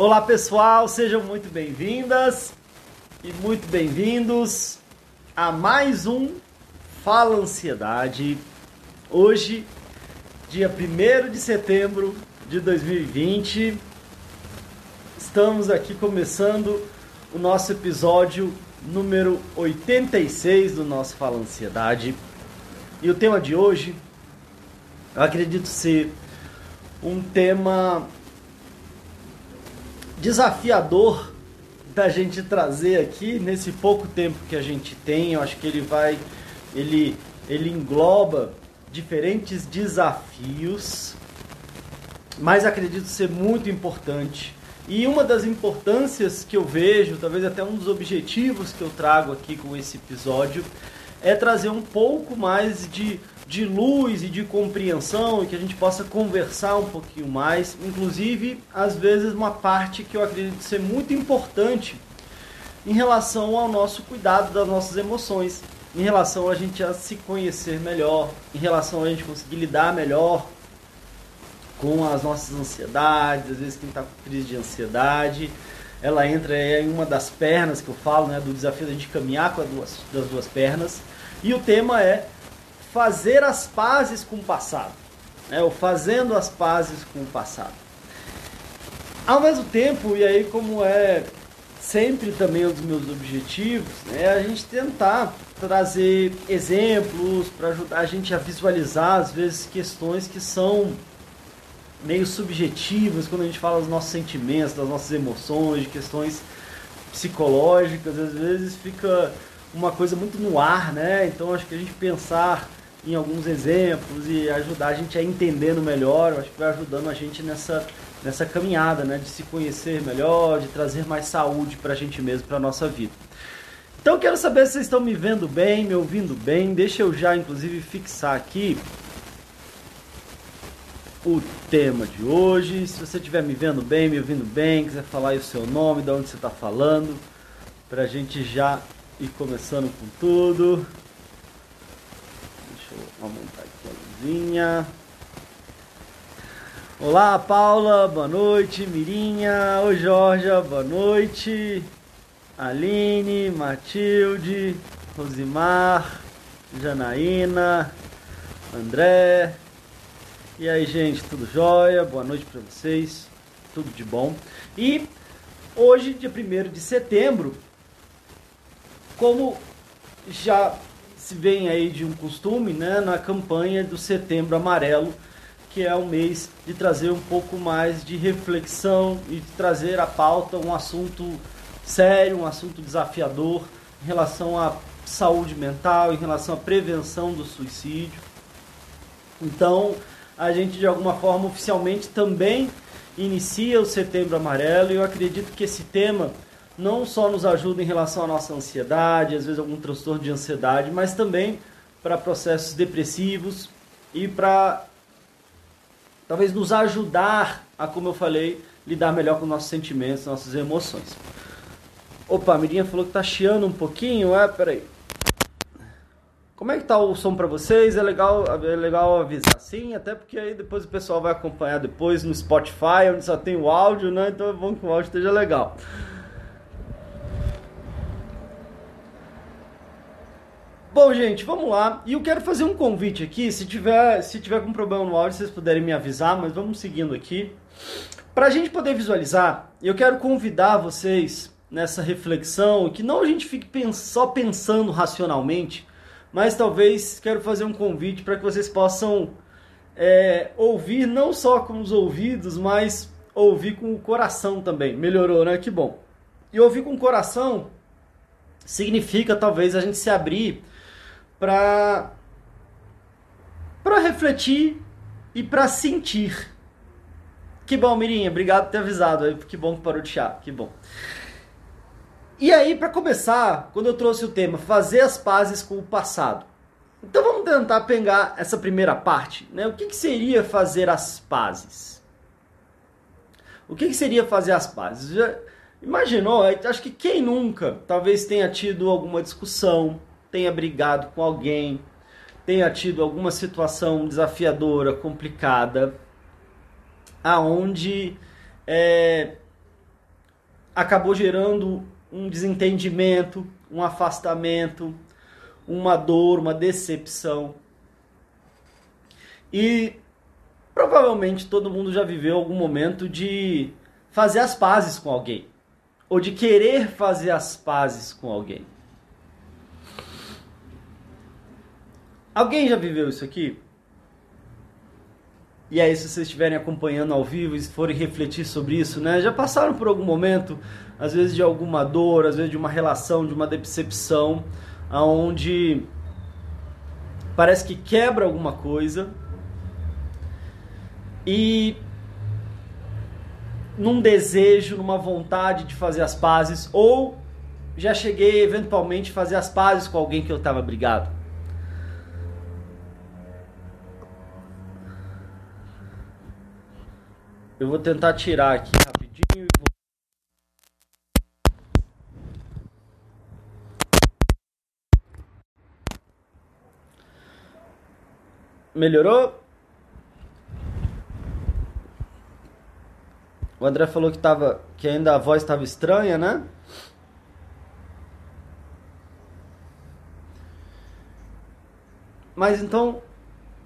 Olá pessoal, sejam muito bem-vindas e muito bem-vindos a mais um Fala Ansiedade. Hoje, dia 1 de setembro de 2020, estamos aqui começando o nosso episódio número 86 do nosso Fala Ansiedade. E o tema de hoje, eu acredito ser um tema desafiador da gente trazer aqui nesse pouco tempo que a gente tem. Eu acho que ele vai, ele, ele engloba diferentes desafios, mas acredito ser muito importante. E uma das importâncias que eu vejo, talvez até um dos objetivos que eu trago aqui com esse episódio, é trazer um pouco mais de de luz e de compreensão e que a gente possa conversar um pouquinho mais, inclusive às vezes uma parte que eu acredito ser muito importante em relação ao nosso cuidado das nossas emoções, em relação a gente a se conhecer melhor, em relação a gente conseguir lidar melhor com as nossas ansiedades, às vezes quem está com crise de ansiedade, ela entra em uma das pernas que eu falo, né, do desafio de caminhar com as duas, das duas pernas, e o tema é fazer as pazes com o passado, né? ou fazendo as pazes com o passado. Ao mesmo tempo, e aí como é sempre também um dos meus objetivos, é a gente tentar trazer exemplos para ajudar a gente a visualizar às vezes questões que são meio subjetivas quando a gente fala dos nossos sentimentos, das nossas emoções, de questões psicológicas, às vezes fica uma coisa muito no ar, né? Então acho que a gente pensar em alguns exemplos e ajudar a gente a entendendo melhor, acho que vai ajudando a gente nessa, nessa caminhada, né, de se conhecer melhor, de trazer mais saúde para a gente mesmo, para a nossa vida. Então quero saber se vocês estão me vendo bem, me ouvindo bem. Deixa eu já inclusive fixar aqui o tema de hoje. Se você estiver me vendo bem, me ouvindo bem, quiser falar aí o seu nome, de onde você está falando, para a gente já ir começando com tudo. Aumentar aqui a luzinha. Olá, Paula, boa noite. Mirinha, oi, Jorge, boa noite. Aline, Matilde, Rosimar, Janaína, André. E aí, gente, tudo jóia? Boa noite para vocês. Tudo de bom. E hoje, dia 1 de setembro, como já se vem aí de um costume, né, na campanha do Setembro Amarelo, que é um mês de trazer um pouco mais de reflexão e de trazer à pauta um assunto sério, um assunto desafiador em relação à saúde mental, em relação à prevenção do suicídio. Então, a gente de alguma forma oficialmente também inicia o Setembro Amarelo e eu acredito que esse tema não só nos ajuda em relação à nossa ansiedade, às vezes algum transtorno de ansiedade, mas também para processos depressivos e para talvez nos ajudar a, como eu falei, lidar melhor com nossos sentimentos, nossas emoções. Opa, a Mirinha falou que tá chiando um pouquinho, é, peraí. Como é que tá o som para vocês? É legal, é legal avisar sim, até porque aí depois o pessoal vai acompanhar depois no Spotify, onde só tem o áudio, né? Então é bom que o áudio esteja legal. Bom, gente, vamos lá. E eu quero fazer um convite aqui. Se tiver, se tiver com problema no áudio, vocês puderem me avisar, mas vamos seguindo aqui. Para a gente poder visualizar, eu quero convidar vocês nessa reflexão, que não a gente fique só pensando racionalmente, mas talvez quero fazer um convite para que vocês possam é, ouvir não só com os ouvidos, mas ouvir com o coração também. Melhorou, né? Que bom. E ouvir com o coração significa talvez a gente se abrir para para refletir e para sentir. Que bom, Mirinha, obrigado por ter avisado. Que bom que parou de chá, que bom. E aí, para começar, quando eu trouxe o tema fazer as pazes com o passado. Então vamos tentar pegar essa primeira parte, né? O que, que seria fazer as pazes? O que, que seria fazer as pazes? Já imaginou? Acho que quem nunca talvez tenha tido alguma discussão, tenha brigado com alguém, tenha tido alguma situação desafiadora, complicada, aonde é, acabou gerando um desentendimento, um afastamento, uma dor, uma decepção. E provavelmente todo mundo já viveu algum momento de fazer as pazes com alguém, ou de querer fazer as pazes com alguém. Alguém já viveu isso aqui? E aí, se vocês estiverem acompanhando ao vivo e forem refletir sobre isso, né? Já passaram por algum momento, às vezes de alguma dor, às vezes de uma relação, de uma decepção, aonde parece que quebra alguma coisa e num desejo, numa vontade de fazer as pazes, ou já cheguei eventualmente a fazer as pazes com alguém que eu estava brigado. Eu vou tentar tirar aqui rapidinho e vou... Melhorou? O André falou que, tava, que ainda a voz estava estranha, né? Mas então,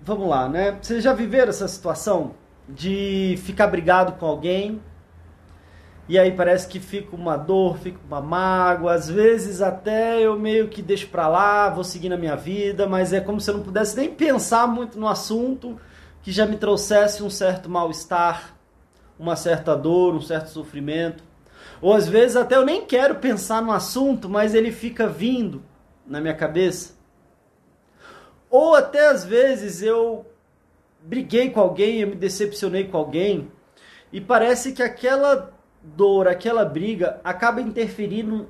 vamos lá, né? Vocês já viveram essa situação? De ficar brigado com alguém e aí parece que fica uma dor, fica uma mágoa, às vezes até eu meio que deixo pra lá, vou seguir na minha vida, mas é como se eu não pudesse nem pensar muito no assunto que já me trouxesse um certo mal-estar, uma certa dor, um certo sofrimento. Ou às vezes até eu nem quero pensar no assunto, mas ele fica vindo na minha cabeça. Ou até às vezes eu briguei com alguém, eu me decepcionei com alguém, e parece que aquela dor, aquela briga acaba interferindo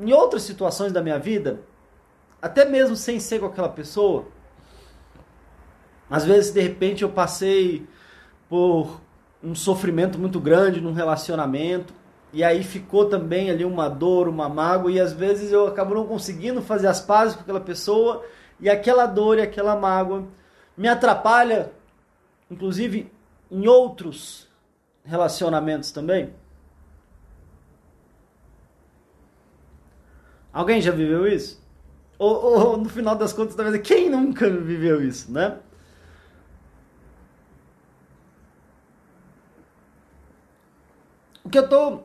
em outras situações da minha vida, até mesmo sem ser com aquela pessoa. Às vezes, de repente, eu passei por um sofrimento muito grande num relacionamento, e aí ficou também ali uma dor, uma mágoa, e às vezes eu acabo não conseguindo fazer as pazes com aquela pessoa, e aquela dor e aquela mágoa me atrapalha, inclusive em outros relacionamentos também? Alguém já viveu isso? Ou, ou, no final das contas, talvez quem nunca viveu isso, né? O que eu tô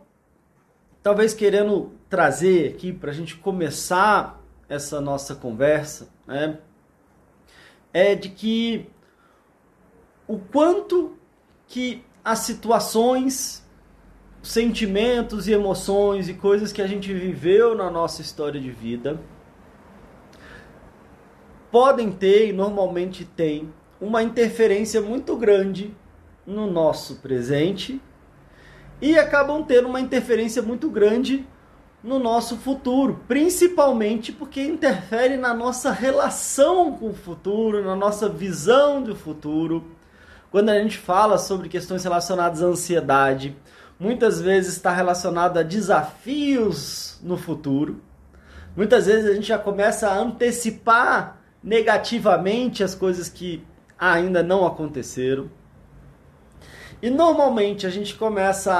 talvez querendo trazer aqui para a gente começar essa nossa conversa, né? É de que o quanto que as situações, sentimentos e emoções e coisas que a gente viveu na nossa história de vida podem ter e normalmente têm uma interferência muito grande no nosso presente e acabam tendo uma interferência muito grande no nosso futuro, principalmente porque interfere na nossa relação com o futuro, na nossa visão do futuro. Quando a gente fala sobre questões relacionadas à ansiedade, muitas vezes está relacionado a desafios no futuro. Muitas vezes a gente já começa a antecipar negativamente as coisas que ainda não aconteceram. E normalmente a gente começa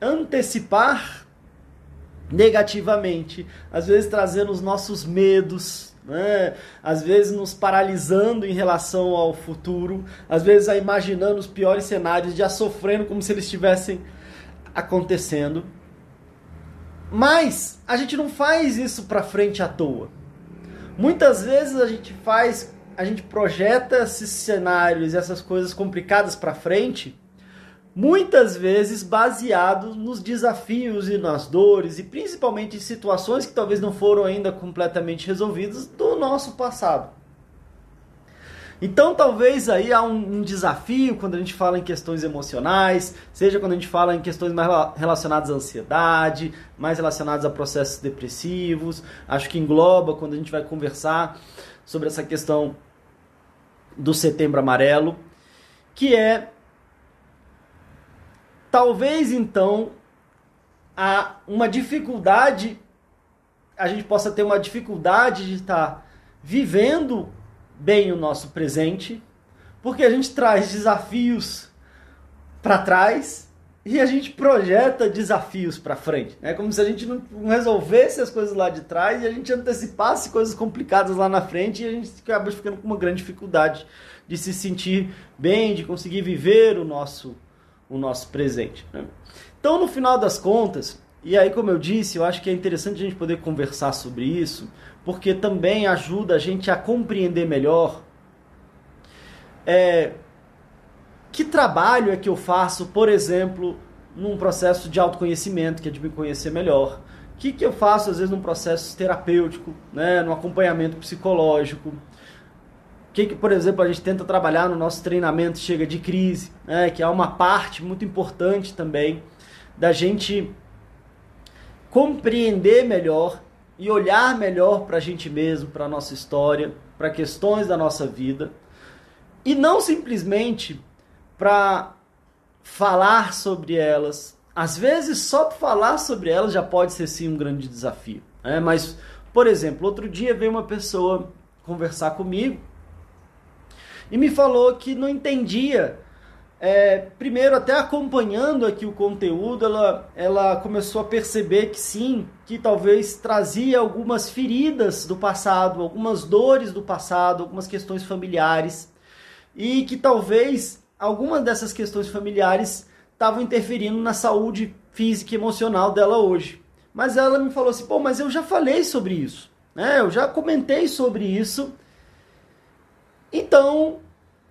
a antecipar negativamente, às vezes trazendo os nossos medos, né? às vezes nos paralisando em relação ao futuro, às vezes a imaginando os piores cenários, já sofrendo como se eles estivessem acontecendo. Mas a gente não faz isso para frente à toa. Muitas vezes a gente faz, a gente projeta esses cenários, essas coisas complicadas para frente muitas vezes baseado nos desafios e nas dores e principalmente em situações que talvez não foram ainda completamente resolvidas do nosso passado. Então talvez aí há um, um, desafio quando a gente fala em questões emocionais, seja quando a gente fala em questões mais relacionadas à ansiedade, mais relacionadas a processos depressivos. Acho que engloba quando a gente vai conversar sobre essa questão do setembro amarelo, que é talvez então há uma dificuldade, a gente possa ter uma dificuldade de estar vivendo bem o nosso presente, porque a gente traz desafios para trás e a gente projeta desafios para frente. É como se a gente não resolvesse as coisas lá de trás e a gente antecipasse coisas complicadas lá na frente e a gente acaba ficando com uma grande dificuldade de se sentir bem, de conseguir viver o nosso, o nosso presente. Né? Então, no final das contas, e aí, como eu disse, eu acho que é interessante a gente poder conversar sobre isso, porque também ajuda a gente a compreender melhor é, que trabalho é que eu faço, por exemplo, num processo de autoconhecimento, que é de me conhecer melhor. O que, que eu faço, às vezes, num processo terapêutico, né, no acompanhamento psicológico. Que, que, por exemplo, a gente tenta trabalhar no nosso treinamento Chega de Crise, né, que é uma parte muito importante também da gente compreender melhor e olhar melhor para a gente mesmo, para a nossa história, para questões da nossa vida. E não simplesmente para falar sobre elas. Às vezes, só falar sobre elas já pode ser sim um grande desafio. Né? Mas, por exemplo, outro dia veio uma pessoa conversar comigo e me falou que não entendia. É, primeiro, até acompanhando aqui o conteúdo, ela, ela começou a perceber que sim, que talvez trazia algumas feridas do passado, algumas dores do passado, algumas questões familiares, e que talvez algumas dessas questões familiares estavam interferindo na saúde física e emocional dela hoje. Mas ela me falou assim: pô, mas eu já falei sobre isso, né? Eu já comentei sobre isso. Então,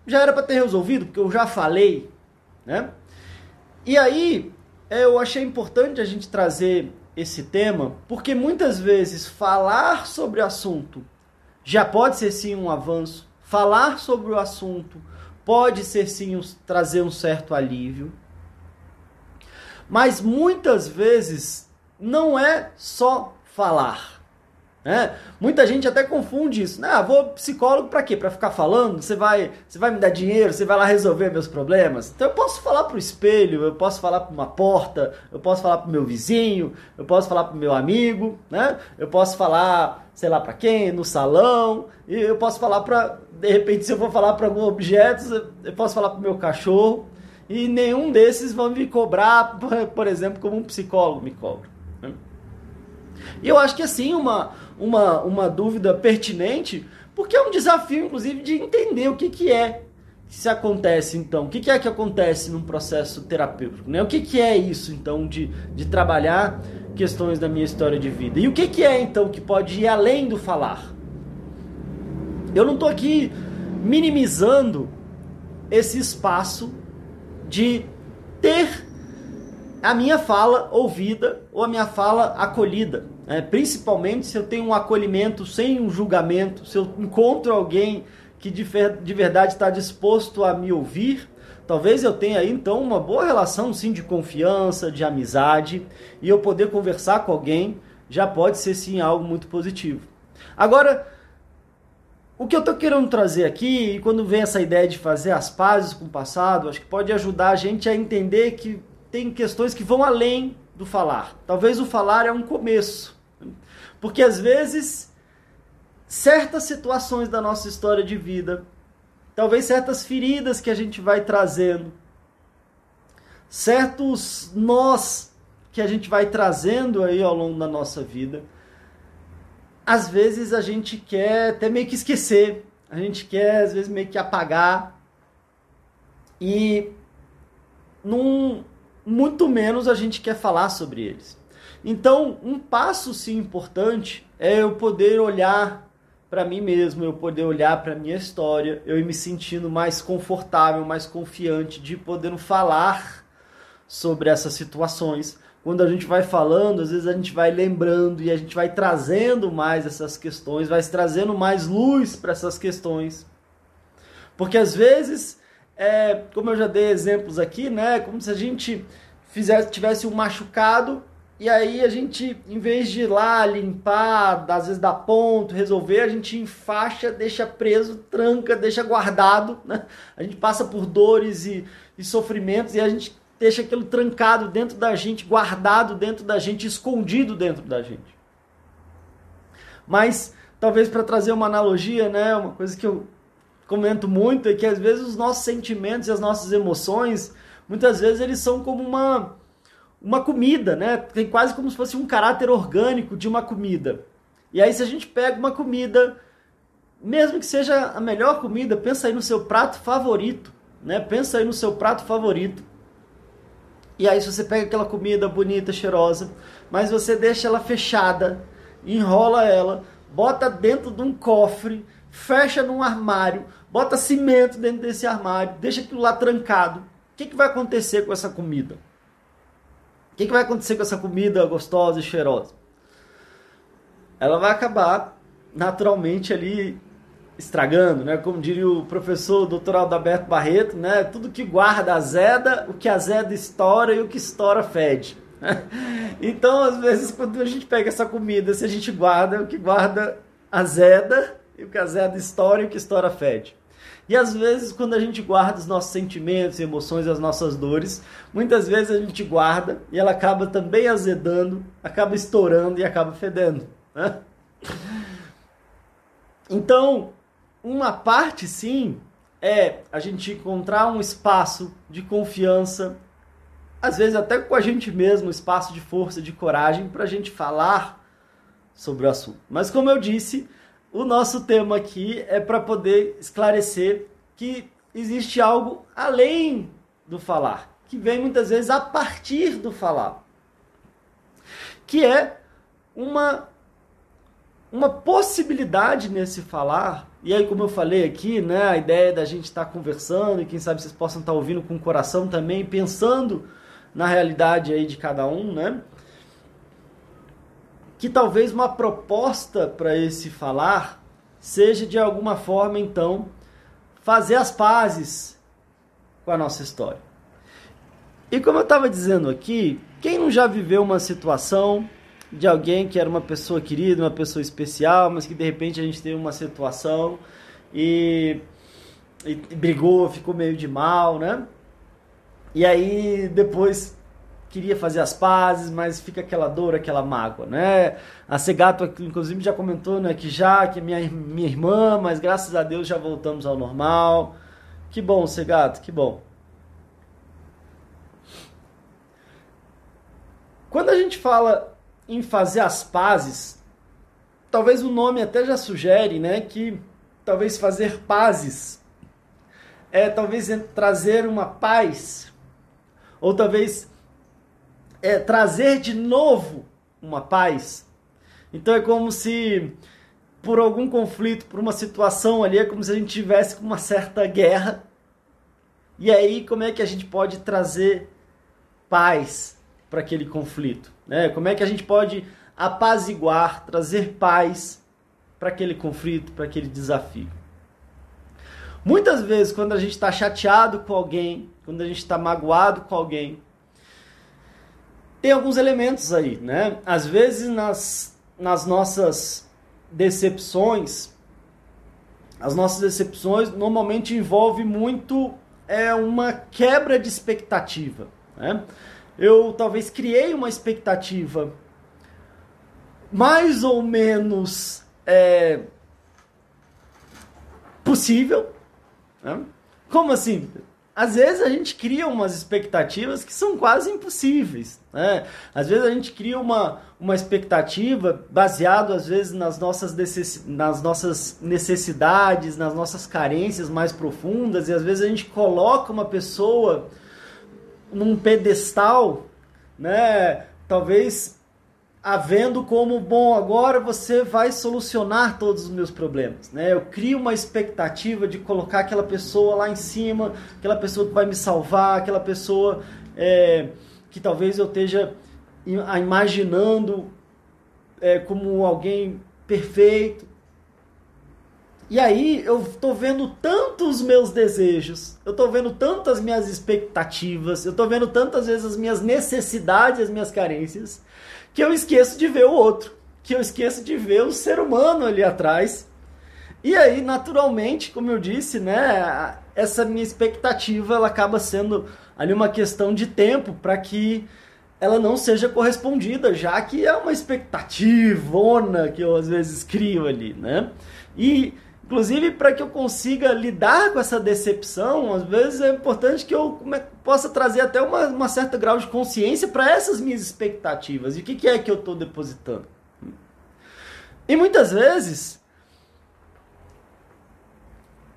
já era para ter resolvido, porque eu já falei, né? E aí, eu achei importante a gente trazer esse tema, porque muitas vezes falar sobre o assunto já pode ser sim um avanço. Falar sobre o assunto pode ser sim um, trazer um certo alívio. Mas muitas vezes não é só falar. Né? Muita gente até confunde isso. Né? Ah, vou psicólogo para quê? Para ficar falando? Você vai, você vai me dar dinheiro? Você vai lá resolver meus problemas? Então eu posso falar para o espelho, eu posso falar para uma porta, eu posso falar para o meu vizinho, eu posso falar para o meu amigo, né? Eu posso falar, sei lá para quem, no salão, e eu posso falar para de repente, se eu for falar para algum objeto, eu posso falar para o meu cachorro, e nenhum desses vão me cobrar, por exemplo, como um psicólogo me cobra. Né? E eu acho que assim, uma, uma, uma dúvida pertinente, porque é um desafio, inclusive, de entender o que, que é que se acontece então, o que, que é que acontece num processo terapêutico, né? O que, que é isso então de, de trabalhar questões da minha história de vida? E o que, que é então que pode ir além do falar? Eu não estou aqui minimizando esse espaço de ter a minha fala ouvida ou a minha fala acolhida. Né? Principalmente se eu tenho um acolhimento sem um julgamento, se eu encontro alguém que de, de verdade está disposto a me ouvir, talvez eu tenha aí então uma boa relação sim de confiança, de amizade, e eu poder conversar com alguém já pode ser sim algo muito positivo. Agora, o que eu estou querendo trazer aqui, quando vem essa ideia de fazer as pazes com o passado, acho que pode ajudar a gente a entender que tem questões que vão além do falar. Talvez o falar é um começo. Porque às vezes, certas situações da nossa história de vida, talvez certas feridas que a gente vai trazendo, certos nós que a gente vai trazendo aí ao longo da nossa vida, às vezes a gente quer até meio que esquecer, a gente quer às vezes meio que apagar e num, muito menos a gente quer falar sobre eles. Então, um passo sim importante é eu poder olhar para mim mesmo, eu poder olhar para minha história, eu ir me sentindo mais confortável, mais confiante de poder falar sobre essas situações, quando a gente vai falando, às vezes a gente vai lembrando e a gente vai trazendo mais essas questões, vai trazendo mais luz para essas questões. Porque às vezes, é, como eu já dei exemplos aqui, né, como se a gente fizesse, tivesse um machucado e aí a gente, em vez de ir lá limpar, às vezes dar ponto, resolver, a gente enfaixa, deixa preso, tranca, deixa guardado, né? A gente passa por dores e, e sofrimentos e a gente deixa aquilo trancado dentro da gente, guardado dentro da gente, escondido dentro da gente. Mas talvez para trazer uma analogia, né, uma coisa que eu comento muito é que às vezes os nossos sentimentos e as nossas emoções muitas vezes eles são como uma uma comida, né? Tem quase como se fosse um caráter orgânico de uma comida. E aí se a gente pega uma comida, mesmo que seja a melhor comida, pensa aí no seu prato favorito, né? Pensa aí no seu prato favorito. E aí se você pega aquela comida bonita, cheirosa, mas você deixa ela fechada, enrola ela, bota dentro de um cofre, fecha num armário, bota cimento dentro desse armário, deixa aquilo lá trancado. O que, que vai acontecer com essa comida? O que, que vai acontecer com essa comida gostosa e cheirosa? Ela vai acabar naturalmente ali estragando, né? Como diria o professor doutor Alberto Barreto, né? Tudo que guarda azeda, o que azeda estoura e o que estoura fede. Então, às vezes, quando a gente pega essa comida, se a gente guarda, o que guarda azeda, e o que azeda estoura e o que estoura fede. E às vezes, quando a gente guarda os nossos sentimentos, emoções, as nossas dores, muitas vezes a gente guarda e ela acaba também azedando, acaba estourando e acaba fedendo. Né? Então, uma parte sim é a gente encontrar um espaço de confiança, às vezes até com a gente mesmo, um espaço de força, de coragem para a gente falar sobre o assunto. Mas como eu disse, o nosso tema aqui é para poder esclarecer que existe algo além do falar, que vem muitas vezes a partir do falar, que é uma uma possibilidade nesse falar. E aí, como eu falei aqui, né, a ideia da gente estar tá conversando e quem sabe vocês possam estar tá ouvindo com o coração também, pensando na realidade aí de cada um, né? Que talvez uma proposta para esse falar seja de alguma forma então fazer as pazes com a nossa história. E como eu estava dizendo aqui, quem não já viveu uma situação de alguém que era uma pessoa querida, uma pessoa especial, mas que de repente a gente teve uma situação e, e brigou, ficou meio de mal, né? E aí depois queria fazer as pazes, mas fica aquela dor, aquela mágoa, né? A Segato, inclusive, já comentou, né, que já, que é minha, minha irmã, mas graças a Deus já voltamos ao normal. Que bom, Segato, que bom. Quando a gente fala em fazer as pazes, talvez o nome até já sugere, né, que talvez fazer pazes é talvez trazer uma paz, ou talvez é, trazer de novo uma paz. Então é como se por algum conflito, por uma situação ali, é como se a gente tivesse uma certa guerra. E aí, como é que a gente pode trazer paz para aquele conflito? Né? Como é que a gente pode apaziguar, trazer paz para aquele conflito, para aquele desafio? Muitas vezes, quando a gente está chateado com alguém, quando a gente está magoado com alguém, tem alguns elementos aí, né? Às vezes nas, nas nossas decepções, as nossas decepções normalmente envolve muito é uma quebra de expectativa, né? Eu talvez criei uma expectativa mais ou menos é, possível. Né? Como assim? Às vezes a gente cria umas expectativas que são quase impossíveis. Né? Às vezes a gente cria uma, uma expectativa baseado às vezes nas nossas, necess, nas nossas necessidades, nas nossas carências mais profundas, e às vezes a gente coloca uma pessoa num pedestal, né? Talvez havendo como, bom, agora você vai solucionar todos os meus problemas, né? Eu crio uma expectativa de colocar aquela pessoa lá em cima, aquela pessoa que vai me salvar, aquela pessoa é, que talvez eu esteja imaginando é, como alguém perfeito. E aí eu estou vendo tantos meus desejos, eu estou vendo tantas minhas expectativas, eu estou vendo tantas vezes as minhas necessidades, as minhas carências, que eu esqueço de ver o outro, que eu esqueço de ver o ser humano ali atrás. E aí, naturalmente, como eu disse, né, essa minha expectativa ela acaba sendo ali uma questão de tempo para que ela não seja correspondida, já que é uma expectativona que eu às vezes crio ali, né? E Inclusive, para que eu consiga lidar com essa decepção, às vezes é importante que eu possa trazer até uma, uma certa grau de consciência para essas minhas expectativas. E o que, que é que eu estou depositando? E muitas vezes,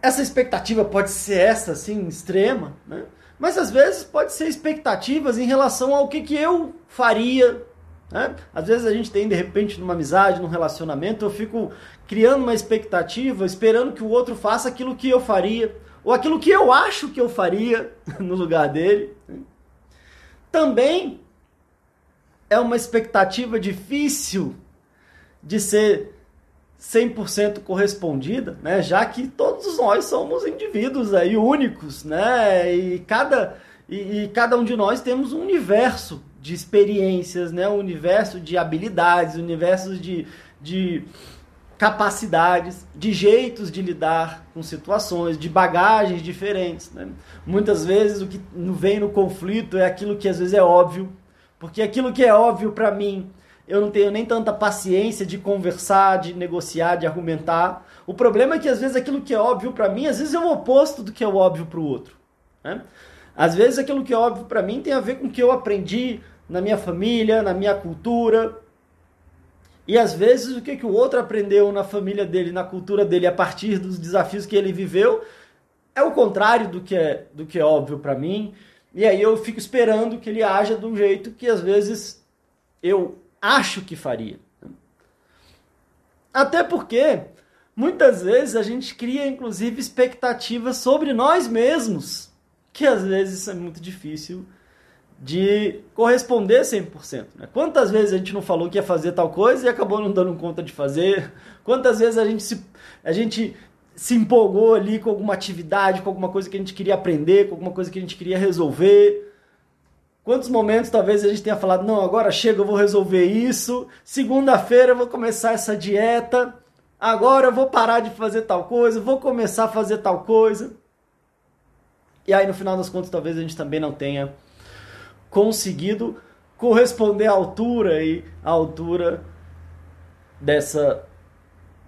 essa expectativa pode ser essa, assim, extrema, né? mas às vezes pode ser expectativas em relação ao que, que eu faria né? Às vezes a gente tem, de repente, numa amizade, num relacionamento, eu fico criando uma expectativa, esperando que o outro faça aquilo que eu faria, ou aquilo que eu acho que eu faria no lugar dele. Também é uma expectativa difícil de ser 100% correspondida, né? já que todos nós somos indivíduos aí únicos, né? e, cada, e, e cada um de nós temos um universo de experiências, né? um universo de habilidades, um universo de, de capacidades, de jeitos de lidar com situações, de bagagens diferentes. Né? Muitas vezes o que vem no conflito é aquilo que às vezes é óbvio, porque aquilo que é óbvio para mim, eu não tenho nem tanta paciência de conversar, de negociar, de argumentar. O problema é que às vezes aquilo que é óbvio para mim, às vezes é o oposto do que é óbvio para o outro. Né? Às vezes aquilo que é óbvio para mim tem a ver com o que eu aprendi na minha família, na minha cultura. E às vezes o que, que o outro aprendeu na família dele, na cultura dele, a partir dos desafios que ele viveu, é o contrário do que é, do que é óbvio para mim. E aí eu fico esperando que ele haja de um jeito que às vezes eu acho que faria. Até porque muitas vezes a gente cria inclusive expectativas sobre nós mesmos que às vezes é muito difícil de corresponder 100%. Né? Quantas vezes a gente não falou que ia fazer tal coisa e acabou não dando conta de fazer? Quantas vezes a gente se, a gente se empolgou ali com alguma atividade, com alguma coisa que a gente queria aprender, com alguma coisa que a gente queria resolver? Quantos momentos talvez a gente tenha falado, não, agora chega, eu vou resolver isso, segunda-feira eu vou começar essa dieta, agora eu vou parar de fazer tal coisa, vou começar a fazer tal coisa. E aí, no final das contas, talvez a gente também não tenha conseguido corresponder à altura e à altura dessa,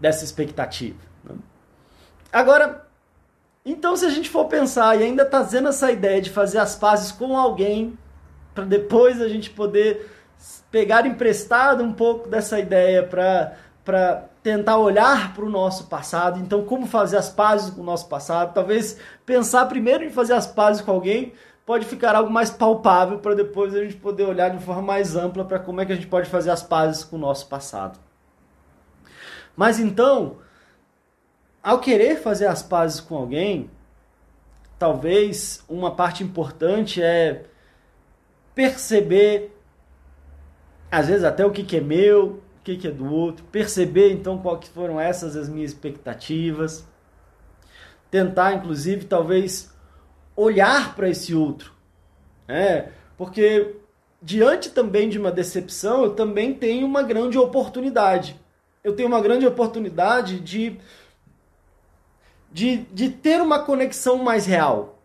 dessa expectativa. Né? Agora, então, se a gente for pensar e ainda tá trazendo essa ideia de fazer as pazes com alguém, para depois a gente poder pegar emprestado um pouco dessa ideia para tentar olhar para o nosso passado. Então, como fazer as pazes com o nosso passado? Talvez pensar primeiro em fazer as pazes com alguém pode ficar algo mais palpável para depois a gente poder olhar de forma mais ampla para como é que a gente pode fazer as pazes com o nosso passado. Mas então, ao querer fazer as pazes com alguém, talvez uma parte importante é perceber, às vezes até o que, é meu, o que, que é do outro, perceber então quais foram essas as minhas expectativas, tentar inclusive talvez olhar para esse outro, é, porque diante também de uma decepção eu também tenho uma grande oportunidade, eu tenho uma grande oportunidade de de, de ter uma conexão mais real.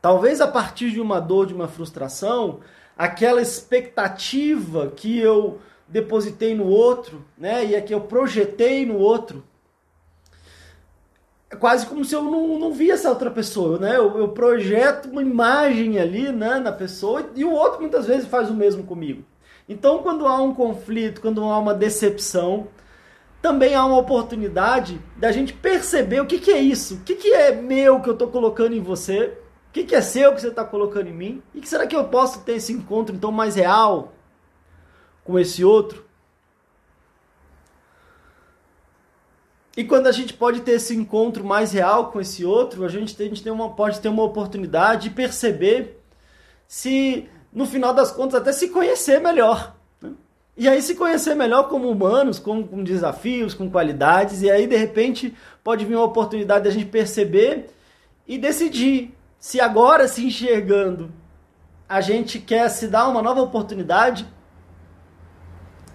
Talvez a partir de uma dor, de uma frustração, aquela expectativa que eu depositei no outro, né? E é que eu projetei no outro. É quase como se eu não, não via essa outra pessoa, né? Eu, eu projeto uma imagem ali, né, na pessoa e o outro muitas vezes faz o mesmo comigo. Então, quando há um conflito, quando há uma decepção, também há uma oportunidade da gente perceber o que, que é isso, o que, que é meu que eu estou colocando em você, o que, que é seu que você está colocando em mim, e que será que eu posso ter esse encontro então mais real, com esse outro. E quando a gente pode ter esse encontro mais real com esse outro, a gente, a gente tem uma, pode ter uma oportunidade de perceber se, no final das contas, até se conhecer melhor. Né? E aí se conhecer melhor como humanos, com, desafios, com qualidades, e aí de repente pode vir uma oportunidade da gente perceber e decidir se agora se enxergando a gente quer se dar uma nova oportunidade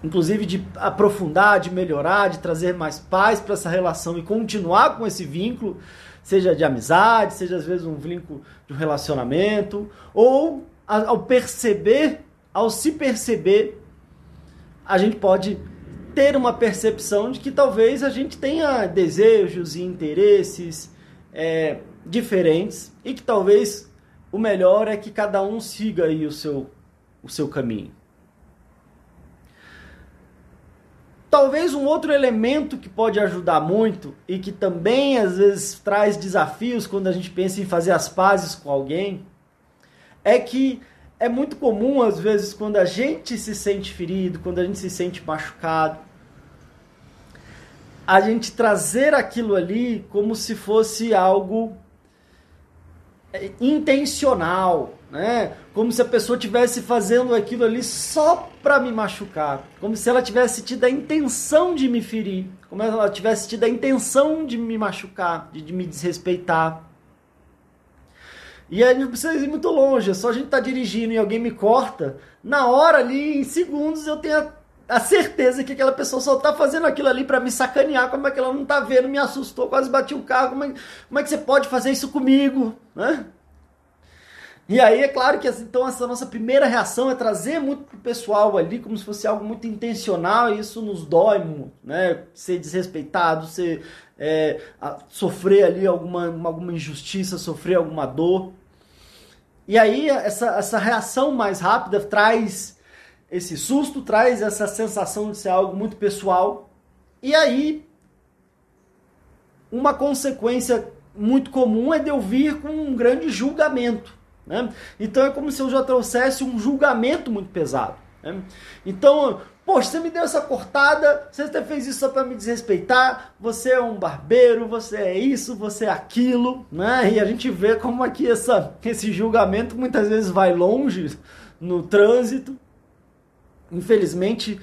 inclusive de aprofundar, de melhorar, de trazer mais paz para essa relação e continuar com esse vínculo, seja de amizade, seja às vezes um vínculo de um relacionamento, ou ao perceber, ao se perceber, a gente pode ter uma percepção de que talvez a gente tenha desejos e interesses é, diferentes e que talvez o melhor é que cada um siga aí o seu, o seu caminho. Talvez um outro elemento que pode ajudar muito e que também às vezes traz desafios quando a gente pensa em fazer as pazes com alguém é que é muito comum às vezes quando a gente se sente ferido, quando a gente se sente machucado, a gente trazer aquilo ali como se fosse algo é, intencional, né? Como se a pessoa tivesse fazendo aquilo ali só para me machucar, como se ela tivesse tido a intenção de me ferir, como se ela tivesse tido a intenção de me machucar, de, de me desrespeitar. E aí não precisa ir muito longe, é só a gente tá dirigindo e alguém me corta, na hora ali, em segundos, eu tenho a, a certeza que aquela pessoa só está fazendo aquilo ali para me sacanear, como é que ela não está vendo, me assustou, quase bati o carro, como é, como é que você pode fazer isso comigo, né? E aí é claro que assim, então essa nossa primeira reação é trazer muito pro pessoal ali como se fosse algo muito intencional e isso nos dói muito, né? Ser desrespeitado, ser é, sofrer ali alguma, alguma injustiça, sofrer alguma dor. E aí essa, essa reação mais rápida traz esse susto, traz essa sensação de ser algo muito pessoal. E aí uma consequência muito comum é de eu vir com um grande julgamento. Né? Então é como se eu já trouxesse um julgamento muito pesado. Né? Então, poxa, você me deu essa cortada, você fez isso só para me desrespeitar, você é um barbeiro, você é isso, você é aquilo, né? E a gente vê como aqui essa, esse julgamento muitas vezes vai longe no trânsito, infelizmente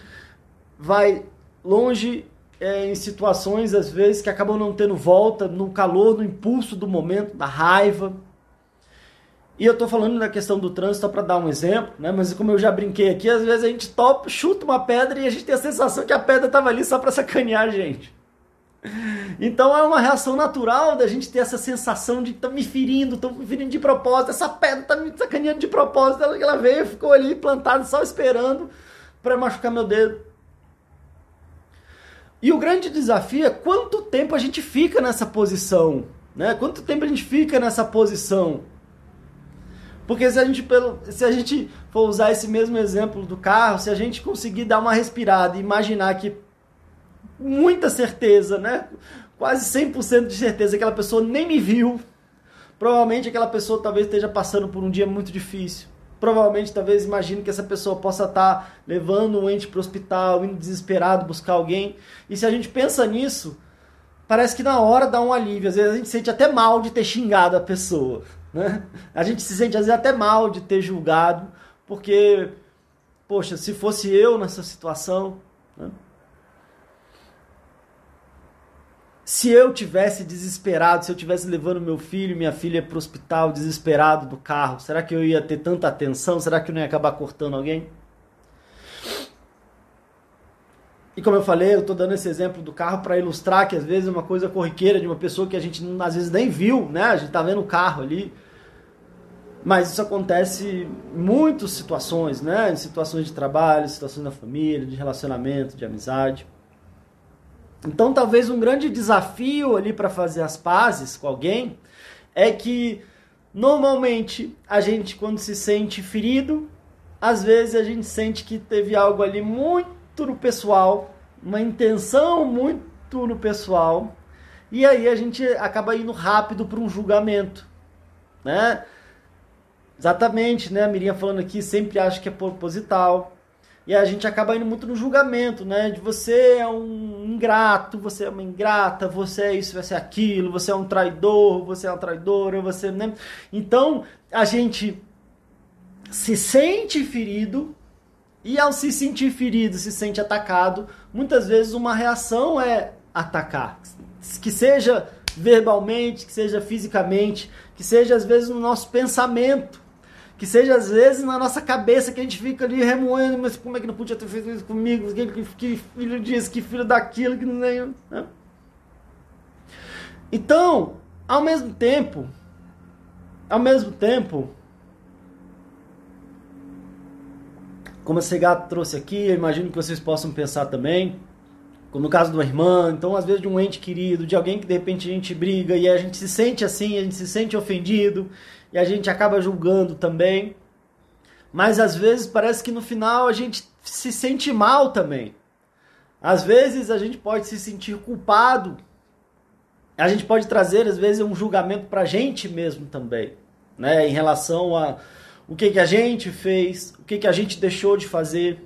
vai longe é, em situações às vezes que acabam não tendo volta, no calor, no impulso do momento, da raiva, e eu estou falando da questão do trânsito para dar um exemplo, né? Mas como eu já brinquei aqui, às vezes a gente topa, chuta uma pedra e a gente tem a sensação que a pedra estava ali só para sacanear a gente. Então é uma reação natural da gente ter essa sensação de tá me ferindo, estão me ferindo de propósito, essa pedra está me sacaneando de propósito. Ela, ela veio, ficou ali plantada só esperando para machucar meu dedo. E o grande desafio é quanto tempo a gente fica nessa posição, né? Quanto tempo a gente fica nessa posição? Porque se a gente, se a gente for usar esse mesmo exemplo do carro, se a gente conseguir dar uma respirada e imaginar que muita certeza, né? Quase 100% de certeza que aquela pessoa nem me viu. Provavelmente aquela pessoa talvez esteja passando por um dia muito difícil. Provavelmente, talvez, imagine que essa pessoa possa estar levando um ente para o hospital, indo desesperado buscar alguém. E se a gente pensa nisso, parece que na hora dá um alívio. Às vezes a gente sente até mal de ter xingado a pessoa. Né? A gente se sente às vezes até mal de ter julgado, porque, poxa, se fosse eu nessa situação, né? se eu tivesse desesperado, se eu tivesse levando meu filho e minha filha para o hospital desesperado do carro, será que eu ia ter tanta atenção? Será que eu não ia acabar cortando alguém? E como eu falei, eu estou dando esse exemplo do carro para ilustrar que às vezes é uma coisa corriqueira de uma pessoa que a gente às vezes nem viu, né? A gente está vendo o carro ali, mas isso acontece em muitas situações, né? Em situações de trabalho, situações da família, de relacionamento, de amizade. Então, talvez um grande desafio ali para fazer as pazes com alguém é que normalmente a gente quando se sente ferido, às vezes a gente sente que teve algo ali muito no pessoal, uma intenção muito no pessoal, e aí a gente acaba indo rápido para um julgamento, né? Exatamente, né? A Mirinha falando aqui, sempre acha que é proposital. E a gente acaba indo muito no julgamento, né? De você é um ingrato, você é uma ingrata, você é isso, você é aquilo, você é um traidor, você é uma traidora, você. Né? Então, a gente se sente ferido e ao se sentir ferido, se sente atacado, muitas vezes uma reação é atacar. Que seja verbalmente, que seja fisicamente, que seja às vezes no nosso pensamento que seja às vezes na nossa cabeça que a gente fica ali remoendo, mas como é que não podia ter feito isso comigo? Que, que filho disso, que filho daquilo, que não é. Né? Então, ao mesmo tempo, ao mesmo tempo, como a Segato trouxe aqui, eu imagino que vocês possam pensar também, como no caso de uma irmã, então às vezes de um ente querido, de alguém que de repente a gente briga e a gente se sente assim, a gente se sente ofendido e a gente acaba julgando também. Mas às vezes parece que no final a gente se sente mal também. Às vezes a gente pode se sentir culpado. A gente pode trazer às vezes um julgamento para a gente mesmo também, né, em relação a o que que a gente fez, o que que a gente deixou de fazer.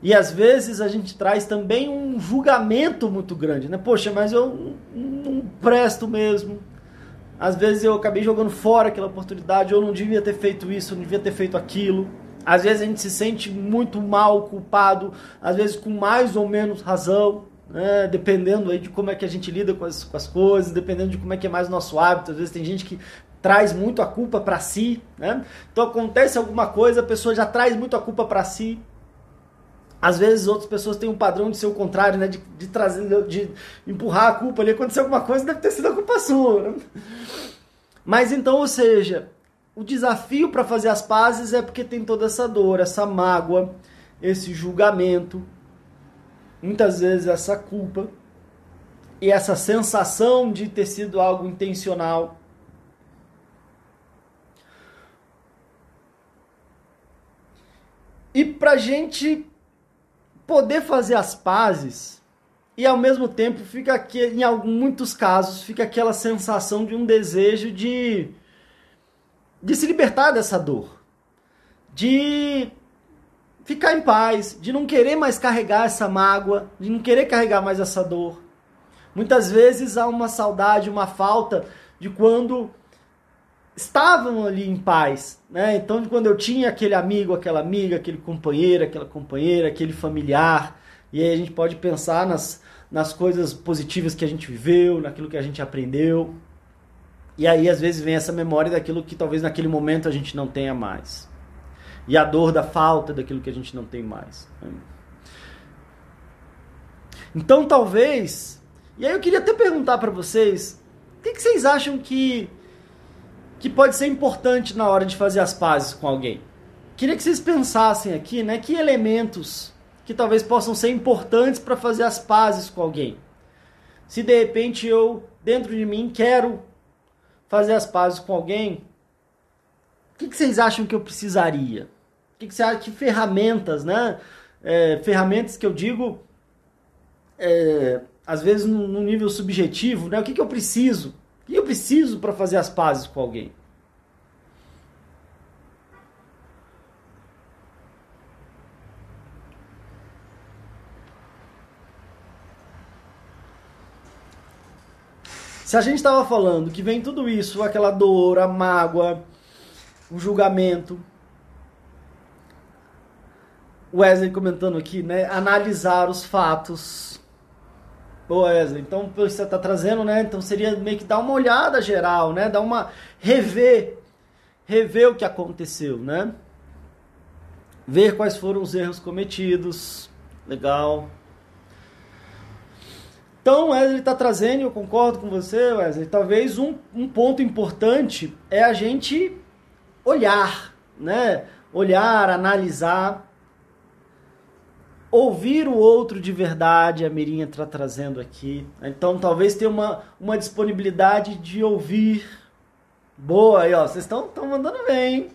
E às vezes a gente traz também um julgamento muito grande, né? Poxa, mas eu não presto mesmo. Às vezes eu acabei jogando fora aquela oportunidade, eu não devia ter feito isso, eu não devia ter feito aquilo. Às vezes a gente se sente muito mal, culpado, às vezes com mais ou menos razão, né? dependendo aí de como é que a gente lida com as, com as coisas, dependendo de como é que é mais o nosso hábito. Às vezes tem gente que traz muito a culpa para si, né? Então acontece alguma coisa, a pessoa já traz muito a culpa para si, às vezes outras pessoas têm um padrão de ser o contrário, né? De, de trazer, de empurrar a culpa ali. Aconteceu alguma coisa, deve ter sido a culpa sua. Né? Mas então, ou seja, o desafio para fazer as pazes é porque tem toda essa dor, essa mágoa, esse julgamento, muitas vezes essa culpa e essa sensação de ter sido algo intencional. E pra gente poder fazer as pazes e ao mesmo tempo fica aqui, em muitos casos, fica aquela sensação de um desejo de, de se libertar dessa dor, de ficar em paz, de não querer mais carregar essa mágoa, de não querer carregar mais essa dor. Muitas vezes há uma saudade, uma falta de quando estavam ali em paz, né? Então, quando eu tinha aquele amigo, aquela amiga, aquele companheiro, aquela companheira, aquele familiar, e aí a gente pode pensar nas, nas coisas positivas que a gente viveu, naquilo que a gente aprendeu. E aí, às vezes, vem essa memória daquilo que talvez naquele momento a gente não tenha mais. E a dor da falta daquilo que a gente não tem mais. Né? Então, talvez. E aí, eu queria até perguntar para vocês: o que, que vocês acham que que pode ser importante na hora de fazer as pazes com alguém. Queria que vocês pensassem aqui, né, que elementos que talvez possam ser importantes para fazer as pazes com alguém. Se de repente eu, dentro de mim, quero fazer as pazes com alguém, o que, que vocês acham que eu precisaria? O que, que você acha que ferramentas, né? É, ferramentas que eu digo, é, às vezes no nível subjetivo, né? O que, que eu preciso que eu preciso para fazer as pazes com alguém? Se a gente estava falando que vem tudo isso, aquela dor, a mágoa, o julgamento, Wesley comentando aqui, né? Analisar os fatos, Boa, Wesley. Então, você está trazendo, né? Então seria meio que dar uma olhada geral, né? Dar uma rever, rever o que aconteceu, né? Ver quais foram os erros cometidos. Legal. Então, Wesley está trazendo, eu concordo com você, Wesley. Talvez um, um ponto importante é a gente olhar, né? Olhar, analisar ouvir o outro de verdade, a Mirinha está trazendo aqui. Então talvez tenha uma, uma disponibilidade de ouvir. Boa aí, ó. Vocês estão mandando bem, hein?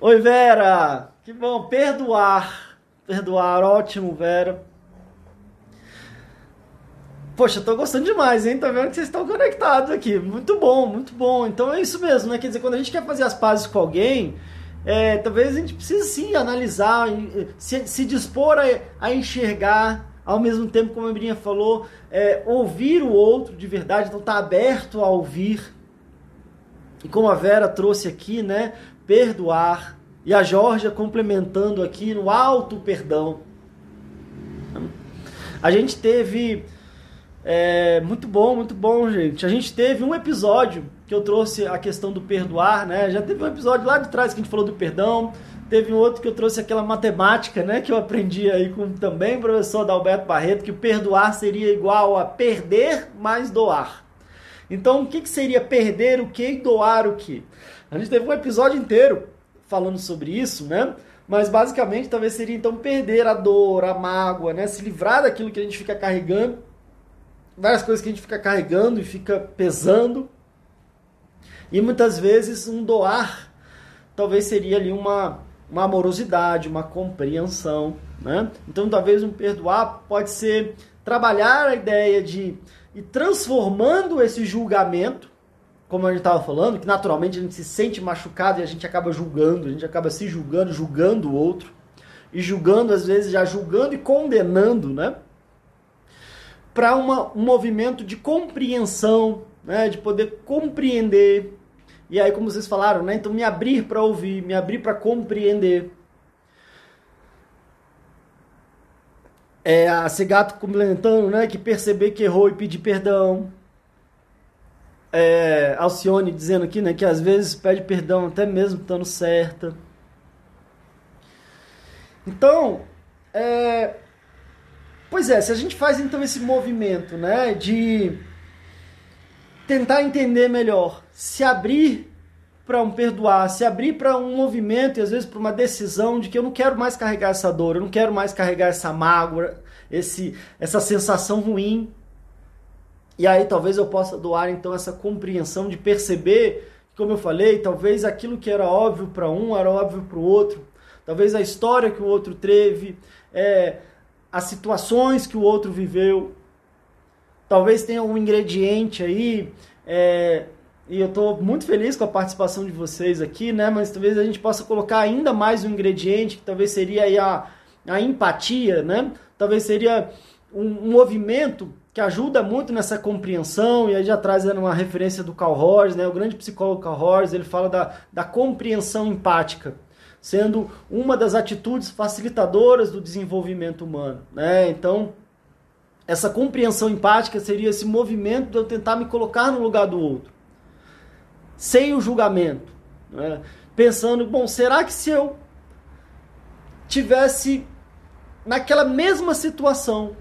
Oi, Vera! Que bom, perdoar. Perdoar, ótimo, Vera. Poxa, tô gostando demais, hein? Tá vendo que vocês estão conectados aqui. Muito bom, muito bom. Então é isso mesmo, né? Quer dizer, quando a gente quer fazer as pazes com alguém, é, talvez a gente precise sim analisar, se, se dispor a, a, enxergar, ao mesmo tempo, como a Mirinha falou, é, ouvir o outro de verdade, então tá aberto a ouvir. E como a Vera trouxe aqui, né, perdoar. E a Georgia complementando aqui no alto perdão. A gente teve é, muito bom, muito bom, gente. A gente teve um episódio que eu trouxe a questão do perdoar, né? Já teve um episódio lá de trás que a gente falou do perdão. Teve um outro que eu trouxe aquela matemática, né? Que eu aprendi aí com também o professor Dalberto Barreto, que perdoar seria igual a perder mais doar. Então, o que, que seria perder o que e doar o que? A gente teve um episódio inteiro falando sobre isso, né? Mas basicamente talvez seria então perder a dor, a mágoa, né? Se livrar daquilo que a gente fica carregando, várias coisas que a gente fica carregando e fica pesando. E muitas vezes um doar talvez seria ali uma, uma amorosidade, uma compreensão, né? Então talvez um perdoar pode ser trabalhar a ideia de ir transformando esse julgamento como a gente estava falando, que naturalmente a gente se sente machucado e a gente acaba julgando, a gente acaba se julgando, julgando o outro, e julgando, às vezes, já julgando e condenando, né? Para um movimento de compreensão, né? de poder compreender. E aí, como vocês falaram, né? Então, me abrir para ouvir, me abrir para compreender. É, a Segato complementando, né? Que perceber que errou e pedir perdão é, Alcione dizendo aqui, né, que às vezes pede perdão até mesmo estando certa. Então, é, pois é, se a gente faz então esse movimento, né, de tentar entender melhor, se abrir para um perdoar, se abrir para um movimento e às vezes para uma decisão de que eu não quero mais carregar essa dor, eu não quero mais carregar essa mágoa, esse, essa sensação ruim, e aí talvez eu possa doar então essa compreensão de perceber, como eu falei, talvez aquilo que era óbvio para um era óbvio para o outro. Talvez a história que o outro teve, é, as situações que o outro viveu. Talvez tenha um ingrediente aí, é, e eu estou muito feliz com a participação de vocês aqui, né? Mas talvez a gente possa colocar ainda mais um ingrediente, que talvez seria a, a empatia, né? Talvez seria um, um movimento que ajuda muito nessa compreensão, e aí já trazendo uma referência do Carl Rogers, né, o grande psicólogo Carl Rogers, ele fala da, da compreensão empática, sendo uma das atitudes facilitadoras do desenvolvimento humano. Né? Então, essa compreensão empática seria esse movimento de eu tentar me colocar no lugar do outro, sem o julgamento. Né? Pensando, bom, será que se eu tivesse naquela mesma situação,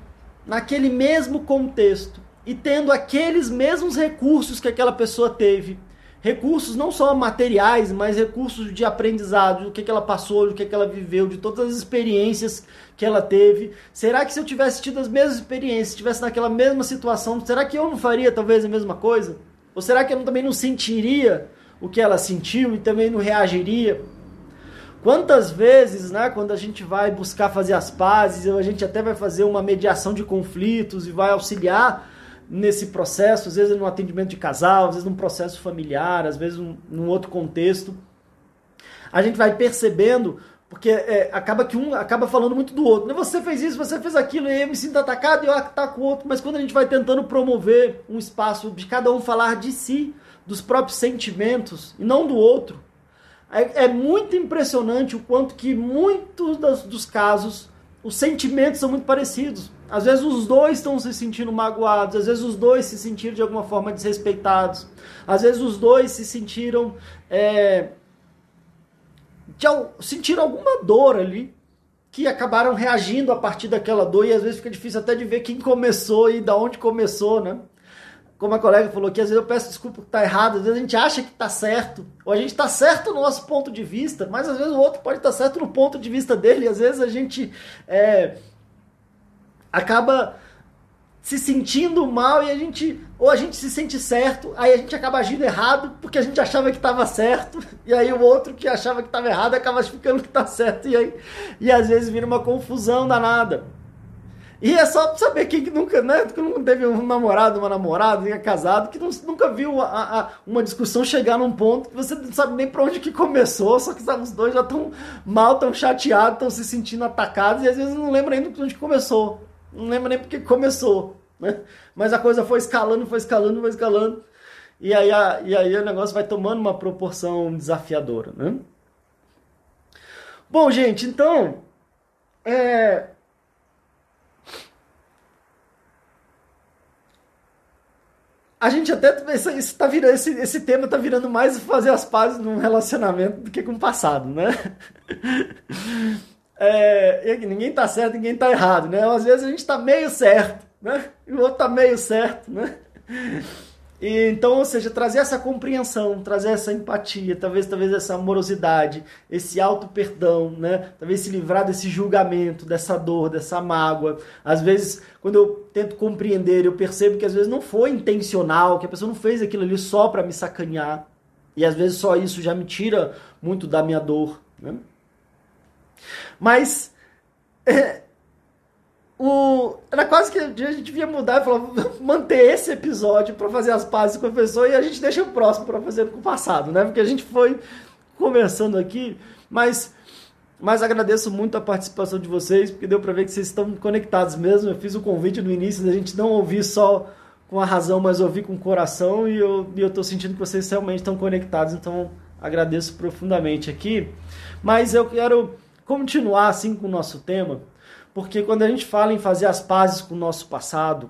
naquele mesmo contexto e tendo aqueles mesmos recursos que aquela pessoa teve. Recursos não só materiais, mas recursos de aprendizado, do que, que ela passou, do que, que ela viveu, de todas as experiências que ela teve. Será que se eu tivesse tido as mesmas experiências, estivesse naquela mesma situação, será que eu não faria talvez a mesma coisa? Ou será que eu também não sentiria o que ela sentiu e também não reagiria? Quantas vezes, né, quando a gente vai buscar fazer as pazes, a gente até vai fazer uma mediação de conflitos e vai auxiliar nesse processo, às vezes no atendimento de casal, às vezes num processo familiar, às vezes num, num outro contexto, a gente vai percebendo, porque é, acaba que um acaba falando muito do outro. Né? Você fez isso, você fez aquilo, e eu me sinto atacado e eu ataco o outro. Mas quando a gente vai tentando promover um espaço de cada um falar de si, dos próprios sentimentos, e não do outro, é, é muito impressionante o quanto que muitos dos casos os sentimentos são muito parecidos. Às vezes os dois estão se sentindo magoados, às vezes os dois se sentiram de alguma forma desrespeitados, às vezes os dois se sentiram. É, de, sentiram alguma dor ali, que acabaram reagindo a partir daquela dor, e às vezes fica difícil até de ver quem começou e da onde começou, né? Como a colega falou que às vezes eu peço desculpa que está errado, às vezes a gente acha que está certo, ou a gente está certo no nosso ponto de vista, mas às vezes o outro pode estar tá certo no ponto de vista dele, e às vezes a gente é, acaba se sentindo mal e a gente ou a gente se sente certo, aí a gente acaba agindo errado porque a gente achava que estava certo, e aí o outro que achava que estava errado acaba ficando que está certo e aí e às vezes vira uma confusão danada. E é só saber quem que nunca, né? Que não teve um namorado, uma namorada, é casado, que não, nunca viu a, a, uma discussão chegar num ponto que você não sabe nem pra onde que começou, só que sabe, os dois já estão mal, estão chateados, estão se sentindo atacados e às vezes não lembra nem de onde começou. Não lembra nem porque começou. Né? Mas a coisa foi escalando, foi escalando, foi escalando. E aí, a, e aí o negócio vai tomando uma proporção desafiadora, né? Bom, gente, então. É, a gente até isso tá virando esse, esse tema tá virando mais fazer as pazes num relacionamento do que com o passado, né? É, ninguém tá certo, ninguém tá errado, né? Às vezes a gente tá meio certo, né? E o outro tá meio certo, né? E, então, ou seja, trazer essa compreensão, trazer essa empatia, talvez, talvez essa amorosidade, esse auto perdão, né? Talvez se livrar desse julgamento, dessa dor, dessa mágoa. Às vezes, quando eu tento compreender, eu percebo que às vezes não foi intencional, que a pessoa não fez aquilo ali só para me sacanear. E às vezes só isso já me tira muito da minha dor, né? Mas o, era quase que a gente devia mudar e falar, manter esse episódio para fazer as pazes com a pessoa e a gente deixa o próximo para fazer com o passado, né? Porque a gente foi conversando aqui, mas mas agradeço muito a participação de vocês, porque deu para ver que vocês estão conectados mesmo. Eu fiz o convite no início da gente não ouvir só com a razão, mas ouvir com o coração e eu e eu sentindo que vocês realmente estão conectados, então agradeço profundamente aqui. Mas eu quero continuar assim com o nosso tema porque quando a gente fala em fazer as pazes com o nosso passado,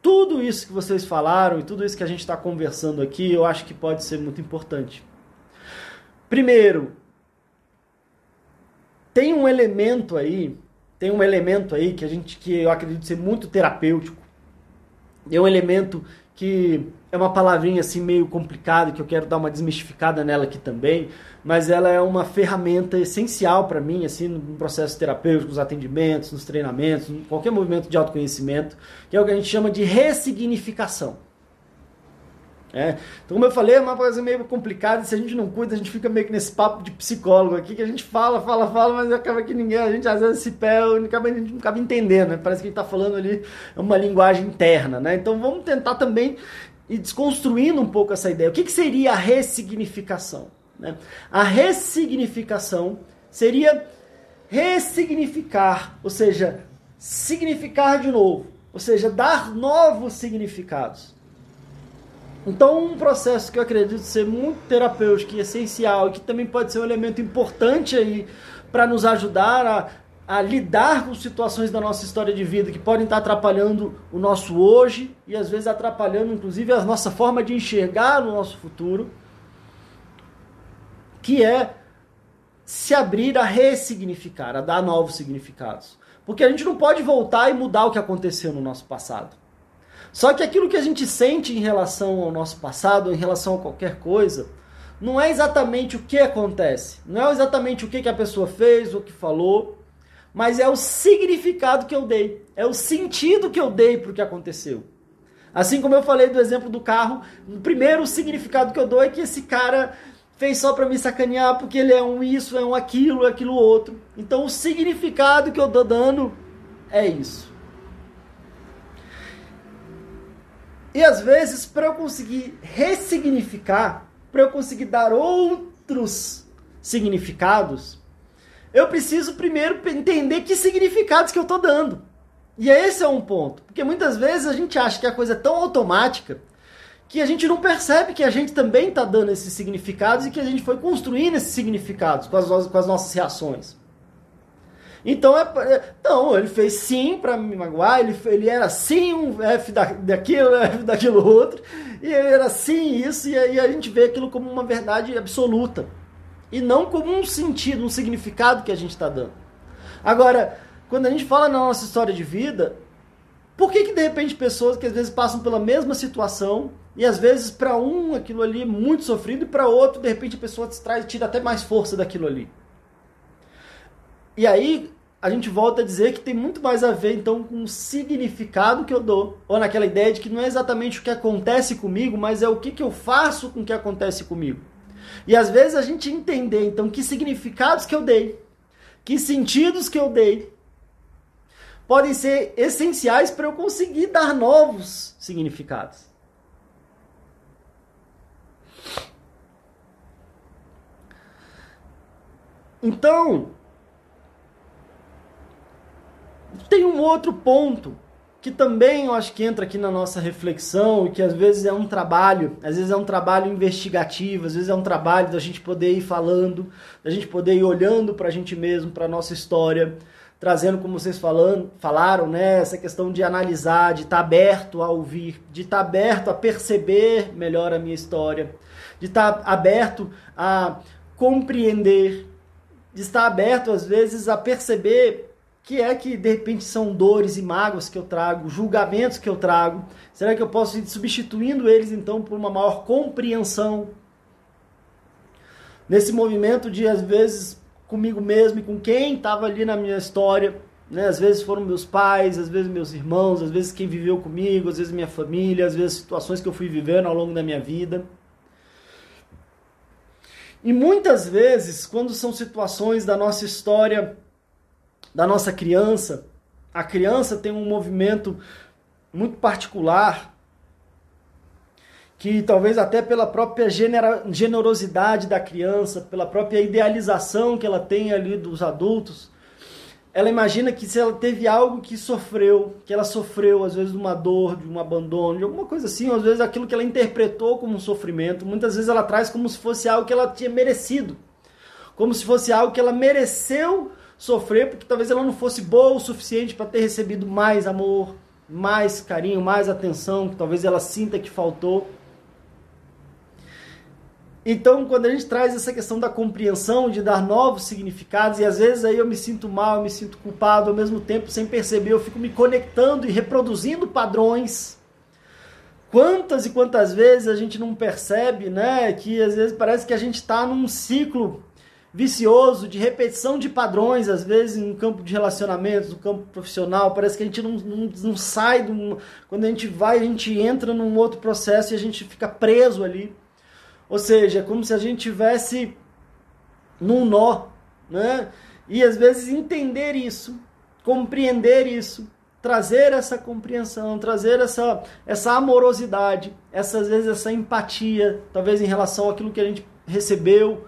tudo isso que vocês falaram e tudo isso que a gente está conversando aqui, eu acho que pode ser muito importante. Primeiro, tem um elemento aí, tem um elemento aí que a gente que eu acredito ser muito terapêutico. É um elemento que é uma palavrinha assim meio complicada que eu quero dar uma desmistificada nela aqui também, mas ela é uma ferramenta essencial para mim assim no processo terapêutico, nos atendimentos, nos treinamentos, em qualquer movimento de autoconhecimento, que é o que a gente chama de ressignificação. É. Então, como eu falei, é uma coisa meio complicada. Se a gente não cuida, a gente fica meio que nesse papo de psicólogo aqui, que a gente fala, fala, fala, mas acaba que ninguém, a gente às vezes se pé, a gente não acaba entendendo, né? Parece que a gente está falando ali uma linguagem interna, né? Então, vamos tentar também ir desconstruindo um pouco essa ideia. O que, que seria a ressignificação? Né? A ressignificação seria ressignificar, ou seja, significar de novo, ou seja, dar novos significados. Então, um processo que eu acredito ser muito terapêutico e essencial, e que também pode ser um elemento importante aí para nos ajudar a, a lidar com situações da nossa história de vida que podem estar atrapalhando o nosso hoje e às vezes atrapalhando inclusive a nossa forma de enxergar o nosso futuro, que é se abrir a ressignificar, a dar novos significados. Porque a gente não pode voltar e mudar o que aconteceu no nosso passado. Só que aquilo que a gente sente em relação ao nosso passado, em relação a qualquer coisa, não é exatamente o que acontece, não é exatamente o que, a pessoa fez, o que falou, mas é o significado que eu dei, é o sentido que eu dei para o que aconteceu. Assim como eu falei do exemplo do carro, o primeiro significado que eu dou é que esse cara fez só para me sacanear porque ele é um isso, é um aquilo, é aquilo outro. Então o significado que eu dou dando é isso. E às vezes, para eu conseguir ressignificar, para eu conseguir dar outros significados, eu preciso primeiro entender que significados que eu estou dando. E esse é um ponto. Porque muitas vezes a gente acha que a coisa é tão automática que a gente não percebe que a gente também está dando esses significados e que a gente foi construindo esses significados com as, com as nossas reações. Então, é, é, não, ele fez sim para me magoar, ele, ele era sim um F da, daquilo, F daquilo outro, e ele era sim isso, e aí a gente vê aquilo como uma verdade absoluta. E não como um sentido, um significado que a gente está dando. Agora, quando a gente fala na nossa história de vida, por que, que de repente pessoas que às vezes passam pela mesma situação e às vezes para um aquilo ali é muito sofrido e para outro de repente a pessoa traz tira até mais força daquilo ali? E aí a gente volta a dizer que tem muito mais a ver então com o significado que eu dou, ou naquela ideia de que não é exatamente o que acontece comigo, mas é o que, que eu faço com o que acontece comigo. E às vezes a gente entender então que significados que eu dei, que sentidos que eu dei, podem ser essenciais para eu conseguir dar novos significados. Então, tem um outro ponto que também eu acho que entra aqui na nossa reflexão e que às vezes é um trabalho, às vezes é um trabalho investigativo, às vezes é um trabalho da gente poder ir falando, da gente poder ir olhando para a gente mesmo, para a nossa história, trazendo, como vocês falando, falaram, né, essa questão de analisar, de estar tá aberto a ouvir, de estar tá aberto a perceber melhor a minha história, de estar tá aberto a compreender, de estar aberto às vezes a perceber que é que de repente são dores e mágoas que eu trago, julgamentos que eu trago? Será que eu posso ir substituindo eles então por uma maior compreensão? Nesse movimento de às vezes comigo mesmo e com quem estava ali na minha história, né? Às vezes foram meus pais, às vezes meus irmãos, às vezes quem viveu comigo, às vezes minha família, às vezes situações que eu fui vivendo ao longo da minha vida. E muitas vezes, quando são situações da nossa história da nossa criança. A criança tem um movimento muito particular que talvez até pela própria generosidade da criança, pela própria idealização que ela tem ali dos adultos, ela imagina que se ela teve algo que sofreu, que ela sofreu, às vezes de uma dor, de um abandono, de alguma coisa assim, às vezes aquilo que ela interpretou como um sofrimento, muitas vezes ela traz como se fosse algo que ela tinha merecido, como se fosse algo que ela mereceu sofrer porque talvez ela não fosse boa o suficiente para ter recebido mais amor, mais carinho, mais atenção, que talvez ela sinta que faltou. Então, quando a gente traz essa questão da compreensão, de dar novos significados, e às vezes aí eu me sinto mal, eu me sinto culpado, ao mesmo tempo, sem perceber, eu fico me conectando e reproduzindo padrões. Quantas e quantas vezes a gente não percebe, né, que às vezes parece que a gente está num ciclo vicioso, de repetição de padrões, às vezes no campo de relacionamentos, no campo profissional. Parece que a gente não, não, não sai. Do, quando a gente vai, a gente entra num outro processo e a gente fica preso ali. Ou seja, é como se a gente tivesse num nó, né? E às vezes entender isso, compreender isso, trazer essa compreensão, trazer essa, essa amorosidade, essa, às vezes essa empatia, talvez em relação àquilo que a gente recebeu,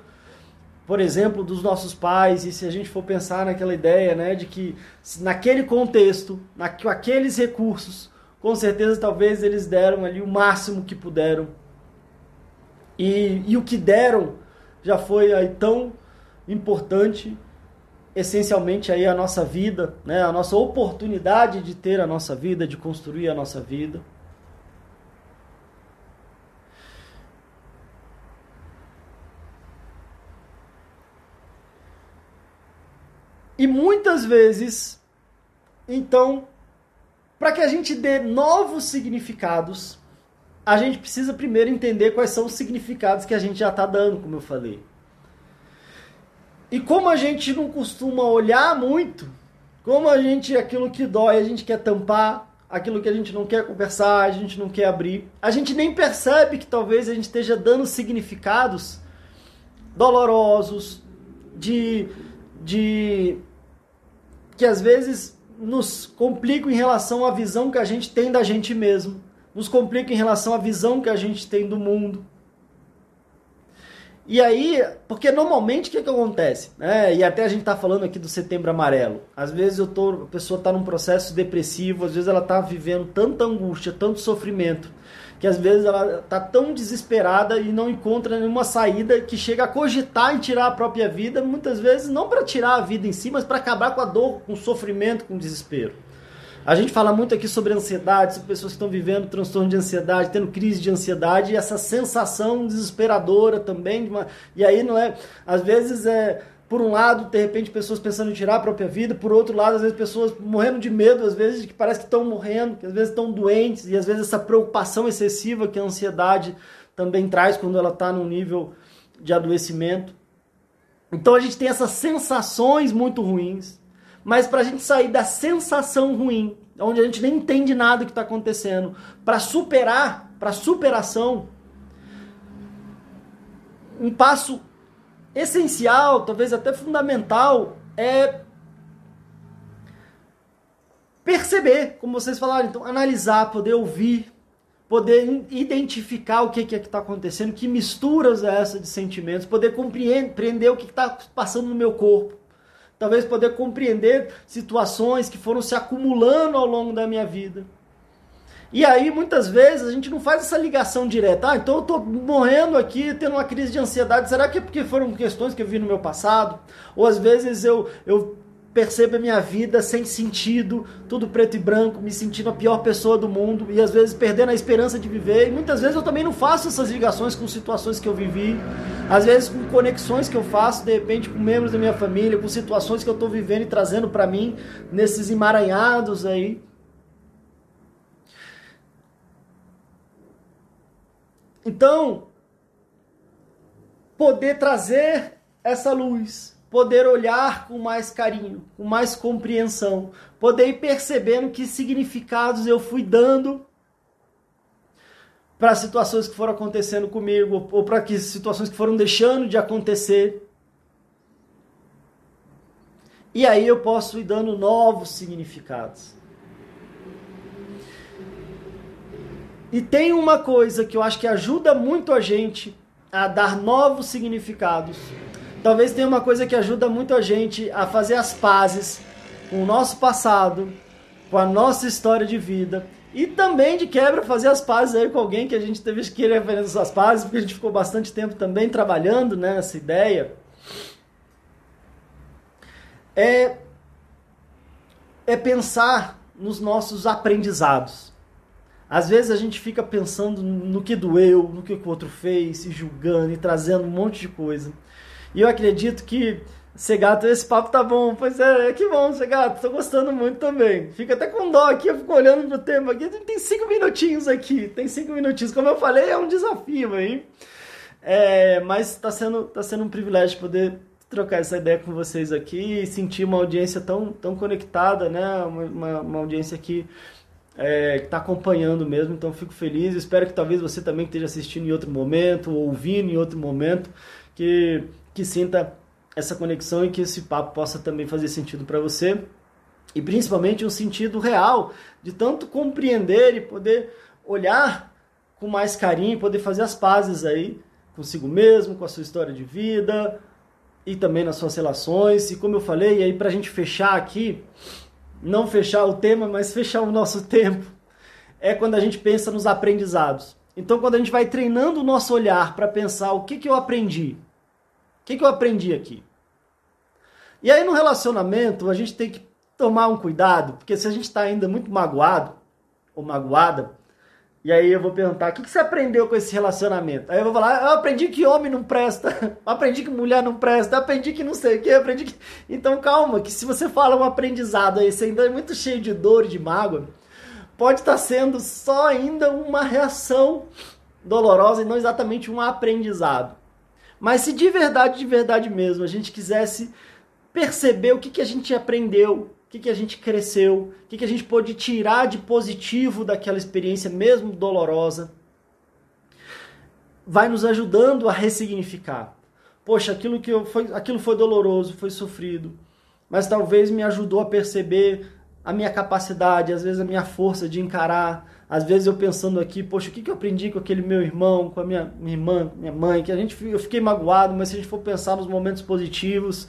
por exemplo, dos nossos pais, e se a gente for pensar naquela ideia né, de que naquele contexto, na, com aqueles recursos, com certeza talvez eles deram ali o máximo que puderam. E, e o que deram já foi aí tão importante, essencialmente aí a nossa vida, né, a nossa oportunidade de ter a nossa vida, de construir a nossa vida. E muitas vezes, então, para que a gente dê novos significados, a gente precisa primeiro entender quais são os significados que a gente já está dando, como eu falei. E como a gente não costuma olhar muito, como a gente, aquilo que dói, a gente quer tampar, aquilo que a gente não quer conversar, a gente não quer abrir, a gente nem percebe que talvez a gente esteja dando significados dolorosos, de de que às vezes nos complicam em relação à visão que a gente tem da gente mesmo, nos complica em relação à visão que a gente tem do mundo. E aí, porque normalmente o que, que acontece? É, e até a gente está falando aqui do setembro amarelo. Às vezes eu tô, a pessoa está num processo depressivo, às vezes ela está vivendo tanta angústia, tanto sofrimento, que às vezes ela está tão desesperada e não encontra nenhuma saída que chega a cogitar em tirar a própria vida, muitas vezes não para tirar a vida em si, mas para acabar com a dor, com o sofrimento, com o desespero. A gente fala muito aqui sobre ansiedade, sobre pessoas que estão vivendo transtorno de ansiedade, tendo crise de ansiedade, e essa sensação desesperadora também. Uma, e aí não é. Às vezes é por um lado, de repente, pessoas pensando em tirar a própria vida, por outro lado, às vezes, pessoas morrendo de medo, às vezes, que parece que estão morrendo, que às vezes estão doentes, e às vezes essa preocupação excessiva que a ansiedade também traz quando ela está num nível de adoecimento. Então a gente tem essas sensações muito ruins, mas para a gente sair da sensação ruim, onde a gente nem entende nada que está acontecendo, para superar, para superação, um passo essencial, talvez até fundamental, é perceber, como vocês falaram, então analisar, poder ouvir, poder identificar o que é que está acontecendo, que misturas é essa de sentimentos, poder compreender o que está passando no meu corpo, talvez poder compreender situações que foram se acumulando ao longo da minha vida. E aí, muitas vezes, a gente não faz essa ligação direta. Ah, então eu tô morrendo aqui, tendo uma crise de ansiedade. Será que é porque foram questões que eu vi no meu passado? Ou às vezes eu, eu percebo a minha vida sem sentido, tudo preto e branco, me sentindo a pior pessoa do mundo e às vezes perdendo a esperança de viver. E muitas vezes eu também não faço essas ligações com situações que eu vivi, às vezes com conexões que eu faço, de repente com membros da minha família, com situações que eu estou vivendo e trazendo para mim nesses emaranhados aí. Então, poder trazer essa luz poder olhar com mais carinho, com mais compreensão, poder ir percebendo que significados eu fui dando para situações que foram acontecendo comigo ou para que situações que foram deixando de acontecer. E aí eu posso ir dando novos significados. E tem uma coisa que eu acho que ajuda muito a gente a dar novos significados talvez tenha uma coisa que ajuda muito a gente a fazer as pazes com o nosso passado, com a nossa história de vida e também de quebra fazer as pazes aí com alguém que a gente teve que fazer essas pazes, porque a gente ficou bastante tempo também trabalhando né, nessa ideia. É, é pensar nos nossos aprendizados. Às vezes a gente fica pensando no que doeu, no que o outro fez, e julgando e trazendo um monte de coisa. E eu acredito que Segato, esse papo tá bom. Pois é, que bom, Segato. Tô gostando muito também. Fica até com dó aqui, eu fico olhando pro tema aqui. Tem cinco minutinhos aqui. Tem cinco minutinhos. Como eu falei, é um desafio aí. É, mas tá sendo, tá sendo um privilégio poder trocar essa ideia com vocês aqui e sentir uma audiência tão, tão conectada, né? Uma, uma audiência que é, está acompanhando mesmo, então fico feliz. Espero que talvez você também esteja assistindo em outro momento, ouvindo em outro momento, que que sinta essa conexão e que esse papo possa também fazer sentido para você e principalmente um sentido real de tanto compreender e poder olhar com mais carinho, poder fazer as pazes aí consigo mesmo, com a sua história de vida e também nas suas relações. E como eu falei, aí para a gente fechar aqui, não fechar o tema, mas fechar o nosso tempo, é quando a gente pensa nos aprendizados. Então, quando a gente vai treinando o nosso olhar para pensar o que, que eu aprendi, o que, que eu aprendi aqui? E aí no relacionamento a gente tem que tomar um cuidado, porque se a gente está ainda muito magoado ou magoada, e aí eu vou perguntar, o que, você aprendeu com esse relacionamento? Aí eu vou falar, eu aprendi que homem não presta, aprendi que mulher não presta, aprendi que não sei o que, aprendi que... Então calma, que se você fala um aprendizado aí, você ainda é muito cheio de dor e de mágoa, pode estar tá sendo só ainda uma reação dolorosa e não exatamente um aprendizado. Mas se de verdade, de verdade mesmo, a gente quisesse perceber o que, que a gente aprendeu, que, que a gente cresceu, o que, que a gente pôde tirar de positivo daquela experiência, mesmo dolorosa, vai nos ajudando a ressignificar. Poxa, aquilo que eu foi, aquilo foi doloroso, foi sofrido, mas talvez me ajudou a perceber a minha capacidade, às vezes a minha força de encarar às vezes eu pensando aqui, poxa, o que, que eu aprendi com aquele meu irmão, com a minha, minha irmã, minha mãe, que a gente, eu fiquei magoado, mas se a gente for pensar nos momentos positivos,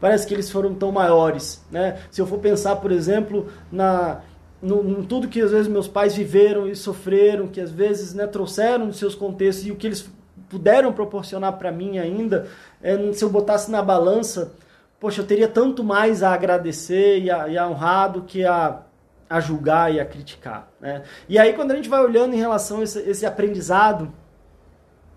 parece que eles foram tão maiores, né? Se eu for pensar, por exemplo, na no, em tudo que às vezes meus pais viveram e sofreram, que às vezes né, trouxeram dos seus contextos e o que eles puderam proporcionar para mim ainda, é, se eu botasse na balança, poxa, eu teria tanto mais a agradecer e a, e a honrar do que a a julgar e a criticar. Né? E aí, quando a gente vai olhando em relação a esse, esse aprendizado,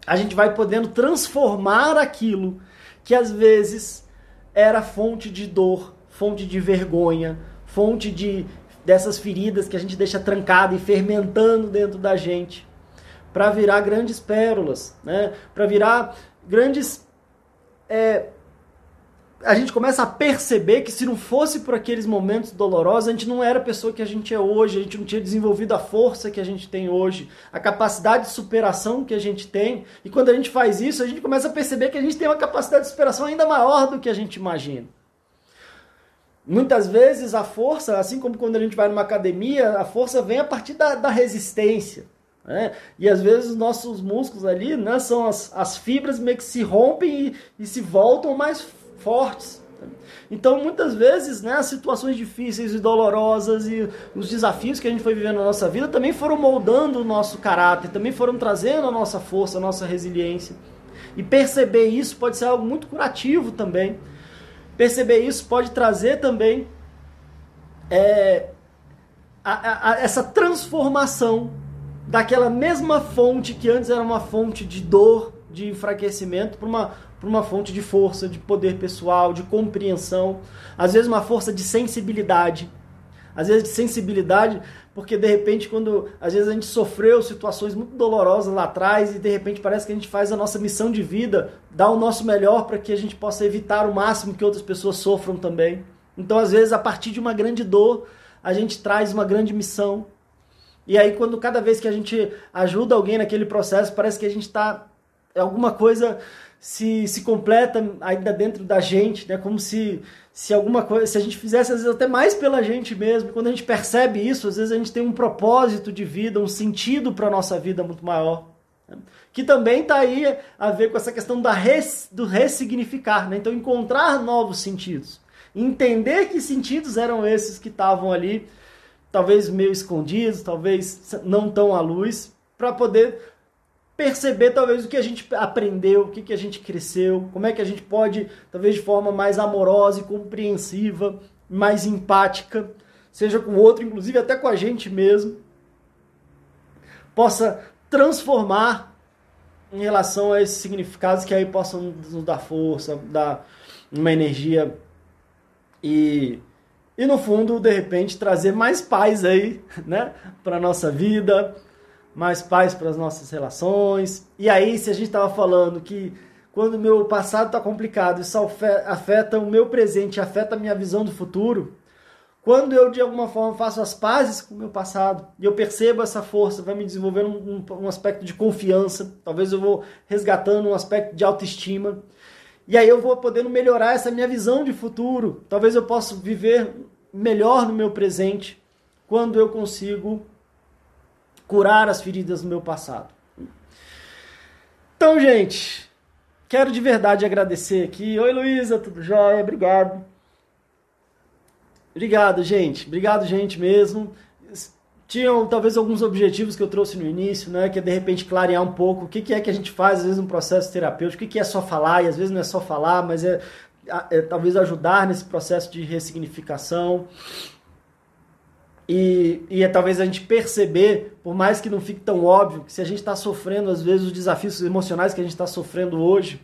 a gente vai podendo transformar aquilo que às vezes era fonte de dor, fonte de vergonha, fonte de dessas feridas que a gente deixa trancada e fermentando dentro da gente, para virar grandes pérolas, né? para virar grandes é, a gente começa a perceber que se não fosse por aqueles momentos dolorosos, a gente não era a pessoa que a gente é hoje, a gente não tinha desenvolvido a força que a gente tem hoje, a capacidade de superação que a gente tem. E quando a gente faz isso, a gente começa a perceber que a gente tem uma capacidade de superação ainda maior do que a gente imagina. Muitas vezes a força, assim como quando a gente vai numa academia, a força vem a partir da, da resistência. Né? E às vezes os nossos músculos ali né, são as, as fibras meio que se rompem e, e se voltam mais fortes. Então, muitas vezes, né, as situações difíceis e dolorosas e os desafios que a gente foi vivendo na nossa vida também foram moldando o nosso caráter, também foram trazendo a nossa força, a nossa resiliência. E perceber isso pode ser algo muito curativo também. perceber isso pode trazer também é, a, a, essa transformação daquela mesma fonte que antes era uma fonte de dor, de enfraquecimento, para uma, uma fonte de força, de poder pessoal, de compreensão, às vezes uma força de sensibilidade. Às vezes de sensibilidade, porque de repente quando às vezes a gente sofreu situações muito dolorosas lá atrás e de repente parece que a gente faz a nossa missão de vida, dá o nosso melhor para que a gente possa evitar o máximo que outras pessoas sofram também. Então, às vezes, a partir de uma grande dor, a gente traz uma grande missão. E aí, quando cada vez que a gente ajuda alguém naquele processo, parece que a gente está. Alguma coisa se, se completa ainda dentro da gente, né? Como se, se alguma coisa. Se a gente fizesse, às vezes, até mais pela gente mesmo. Quando a gente percebe isso, às vezes a gente tem um propósito de vida, um sentido para a nossa vida muito maior. Né? Que também está aí a ver com essa questão da res, do ressignificar, né? Então, encontrar novos sentidos entender que sentidos eram esses que estavam ali, talvez meio escondidos, talvez não tão à luz, para poder perceber talvez o que a gente aprendeu, o que, que a gente cresceu, como é que a gente pode, talvez de forma mais amorosa e compreensiva, mais empática, seja com o outro, inclusive até com a gente mesmo, possa transformar em relação a esses significados que aí possam nos dar força, dar uma energia e, e no fundo, de repente, trazer mais paz aí, né, para nossa vida, mais paz para as nossas relações. E aí, se a gente estava falando que quando o meu passado está complicado, isso afeta o meu presente, afeta a minha visão do futuro. Quando eu, de alguma forma, faço as pazes com o meu passado e eu percebo essa força, vai me desenvolvendo um, um, aspecto de confiança, talvez eu vou resgatando um aspecto de autoestima. E aí eu vou podendo melhorar essa minha visão de futuro. Talvez eu possa viver melhor no meu presente quando eu consigo curar as feridas do meu passado. Então, gente, quero de verdade agradecer aqui. Oi, Luísa, tudo jóia? Obrigado. Obrigado, gente. Obrigado, gente, mesmo tinham talvez alguns objetivos que eu trouxe no início, né? Que é de repente clarear um pouco o que, é que a gente faz às vezes no processo terapêutico, o que, que é só falar, e às vezes não é só falar, mas é, é talvez ajudar nesse processo de ressignificação. E, e é talvez a gente perceber, por mais que não fique tão óbvio, que se a gente está sofrendo, às vezes, os desafios emocionais que a gente está sofrendo hoje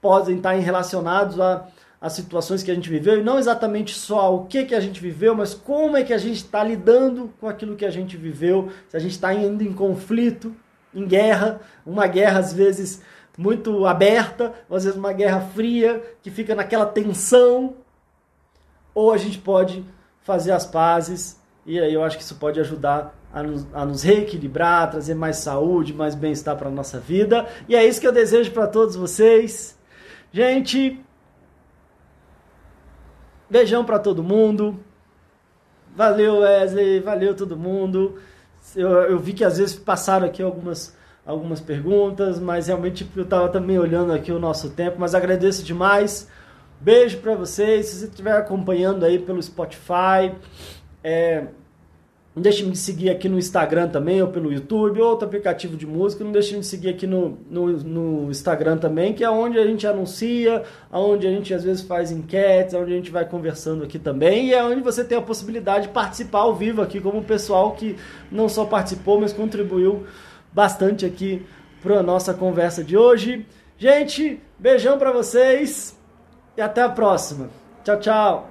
podem estar relacionados a as situações que a gente viveu e não exatamente só o que, que a gente viveu, mas como é que a gente está lidando com aquilo que a gente viveu, se a gente está indo em conflito, em guerra, uma guerra às vezes muito aberta, ou às vezes uma guerra fria, que fica naquela tensão, ou a gente pode fazer as pazes, e aí eu acho que isso pode ajudar a nos, a nos reequilibrar, trazer mais saúde, mais bem-estar para a nossa vida, e é isso que eu desejo para todos vocês. Gente, Beijão para todo mundo. Valeu, Wesley. Valeu todo mundo. Eu, eu, vi que às vezes passaram aqui algumas, algumas perguntas, mas realmente eu estava também olhando aqui o nosso tempo. Mas agradeço demais. Beijo para vocês. Se você estiver acompanhando aí pelo Spotify, é, não deixe de seguir aqui no Instagram também, ou pelo YouTube, ou outro aplicativo de música. Não deixe de seguir aqui no, no, no, Instagram também, que é onde a gente anuncia, onde a gente às vezes faz enquetes, onde a gente vai conversando aqui também. E é onde você tem a possibilidade de participar ao vivo aqui, como o pessoal que não só participou, mas contribuiu bastante aqui para a nossa conversa de hoje. Gente, beijão para vocês e até a próxima. Tchau, tchau.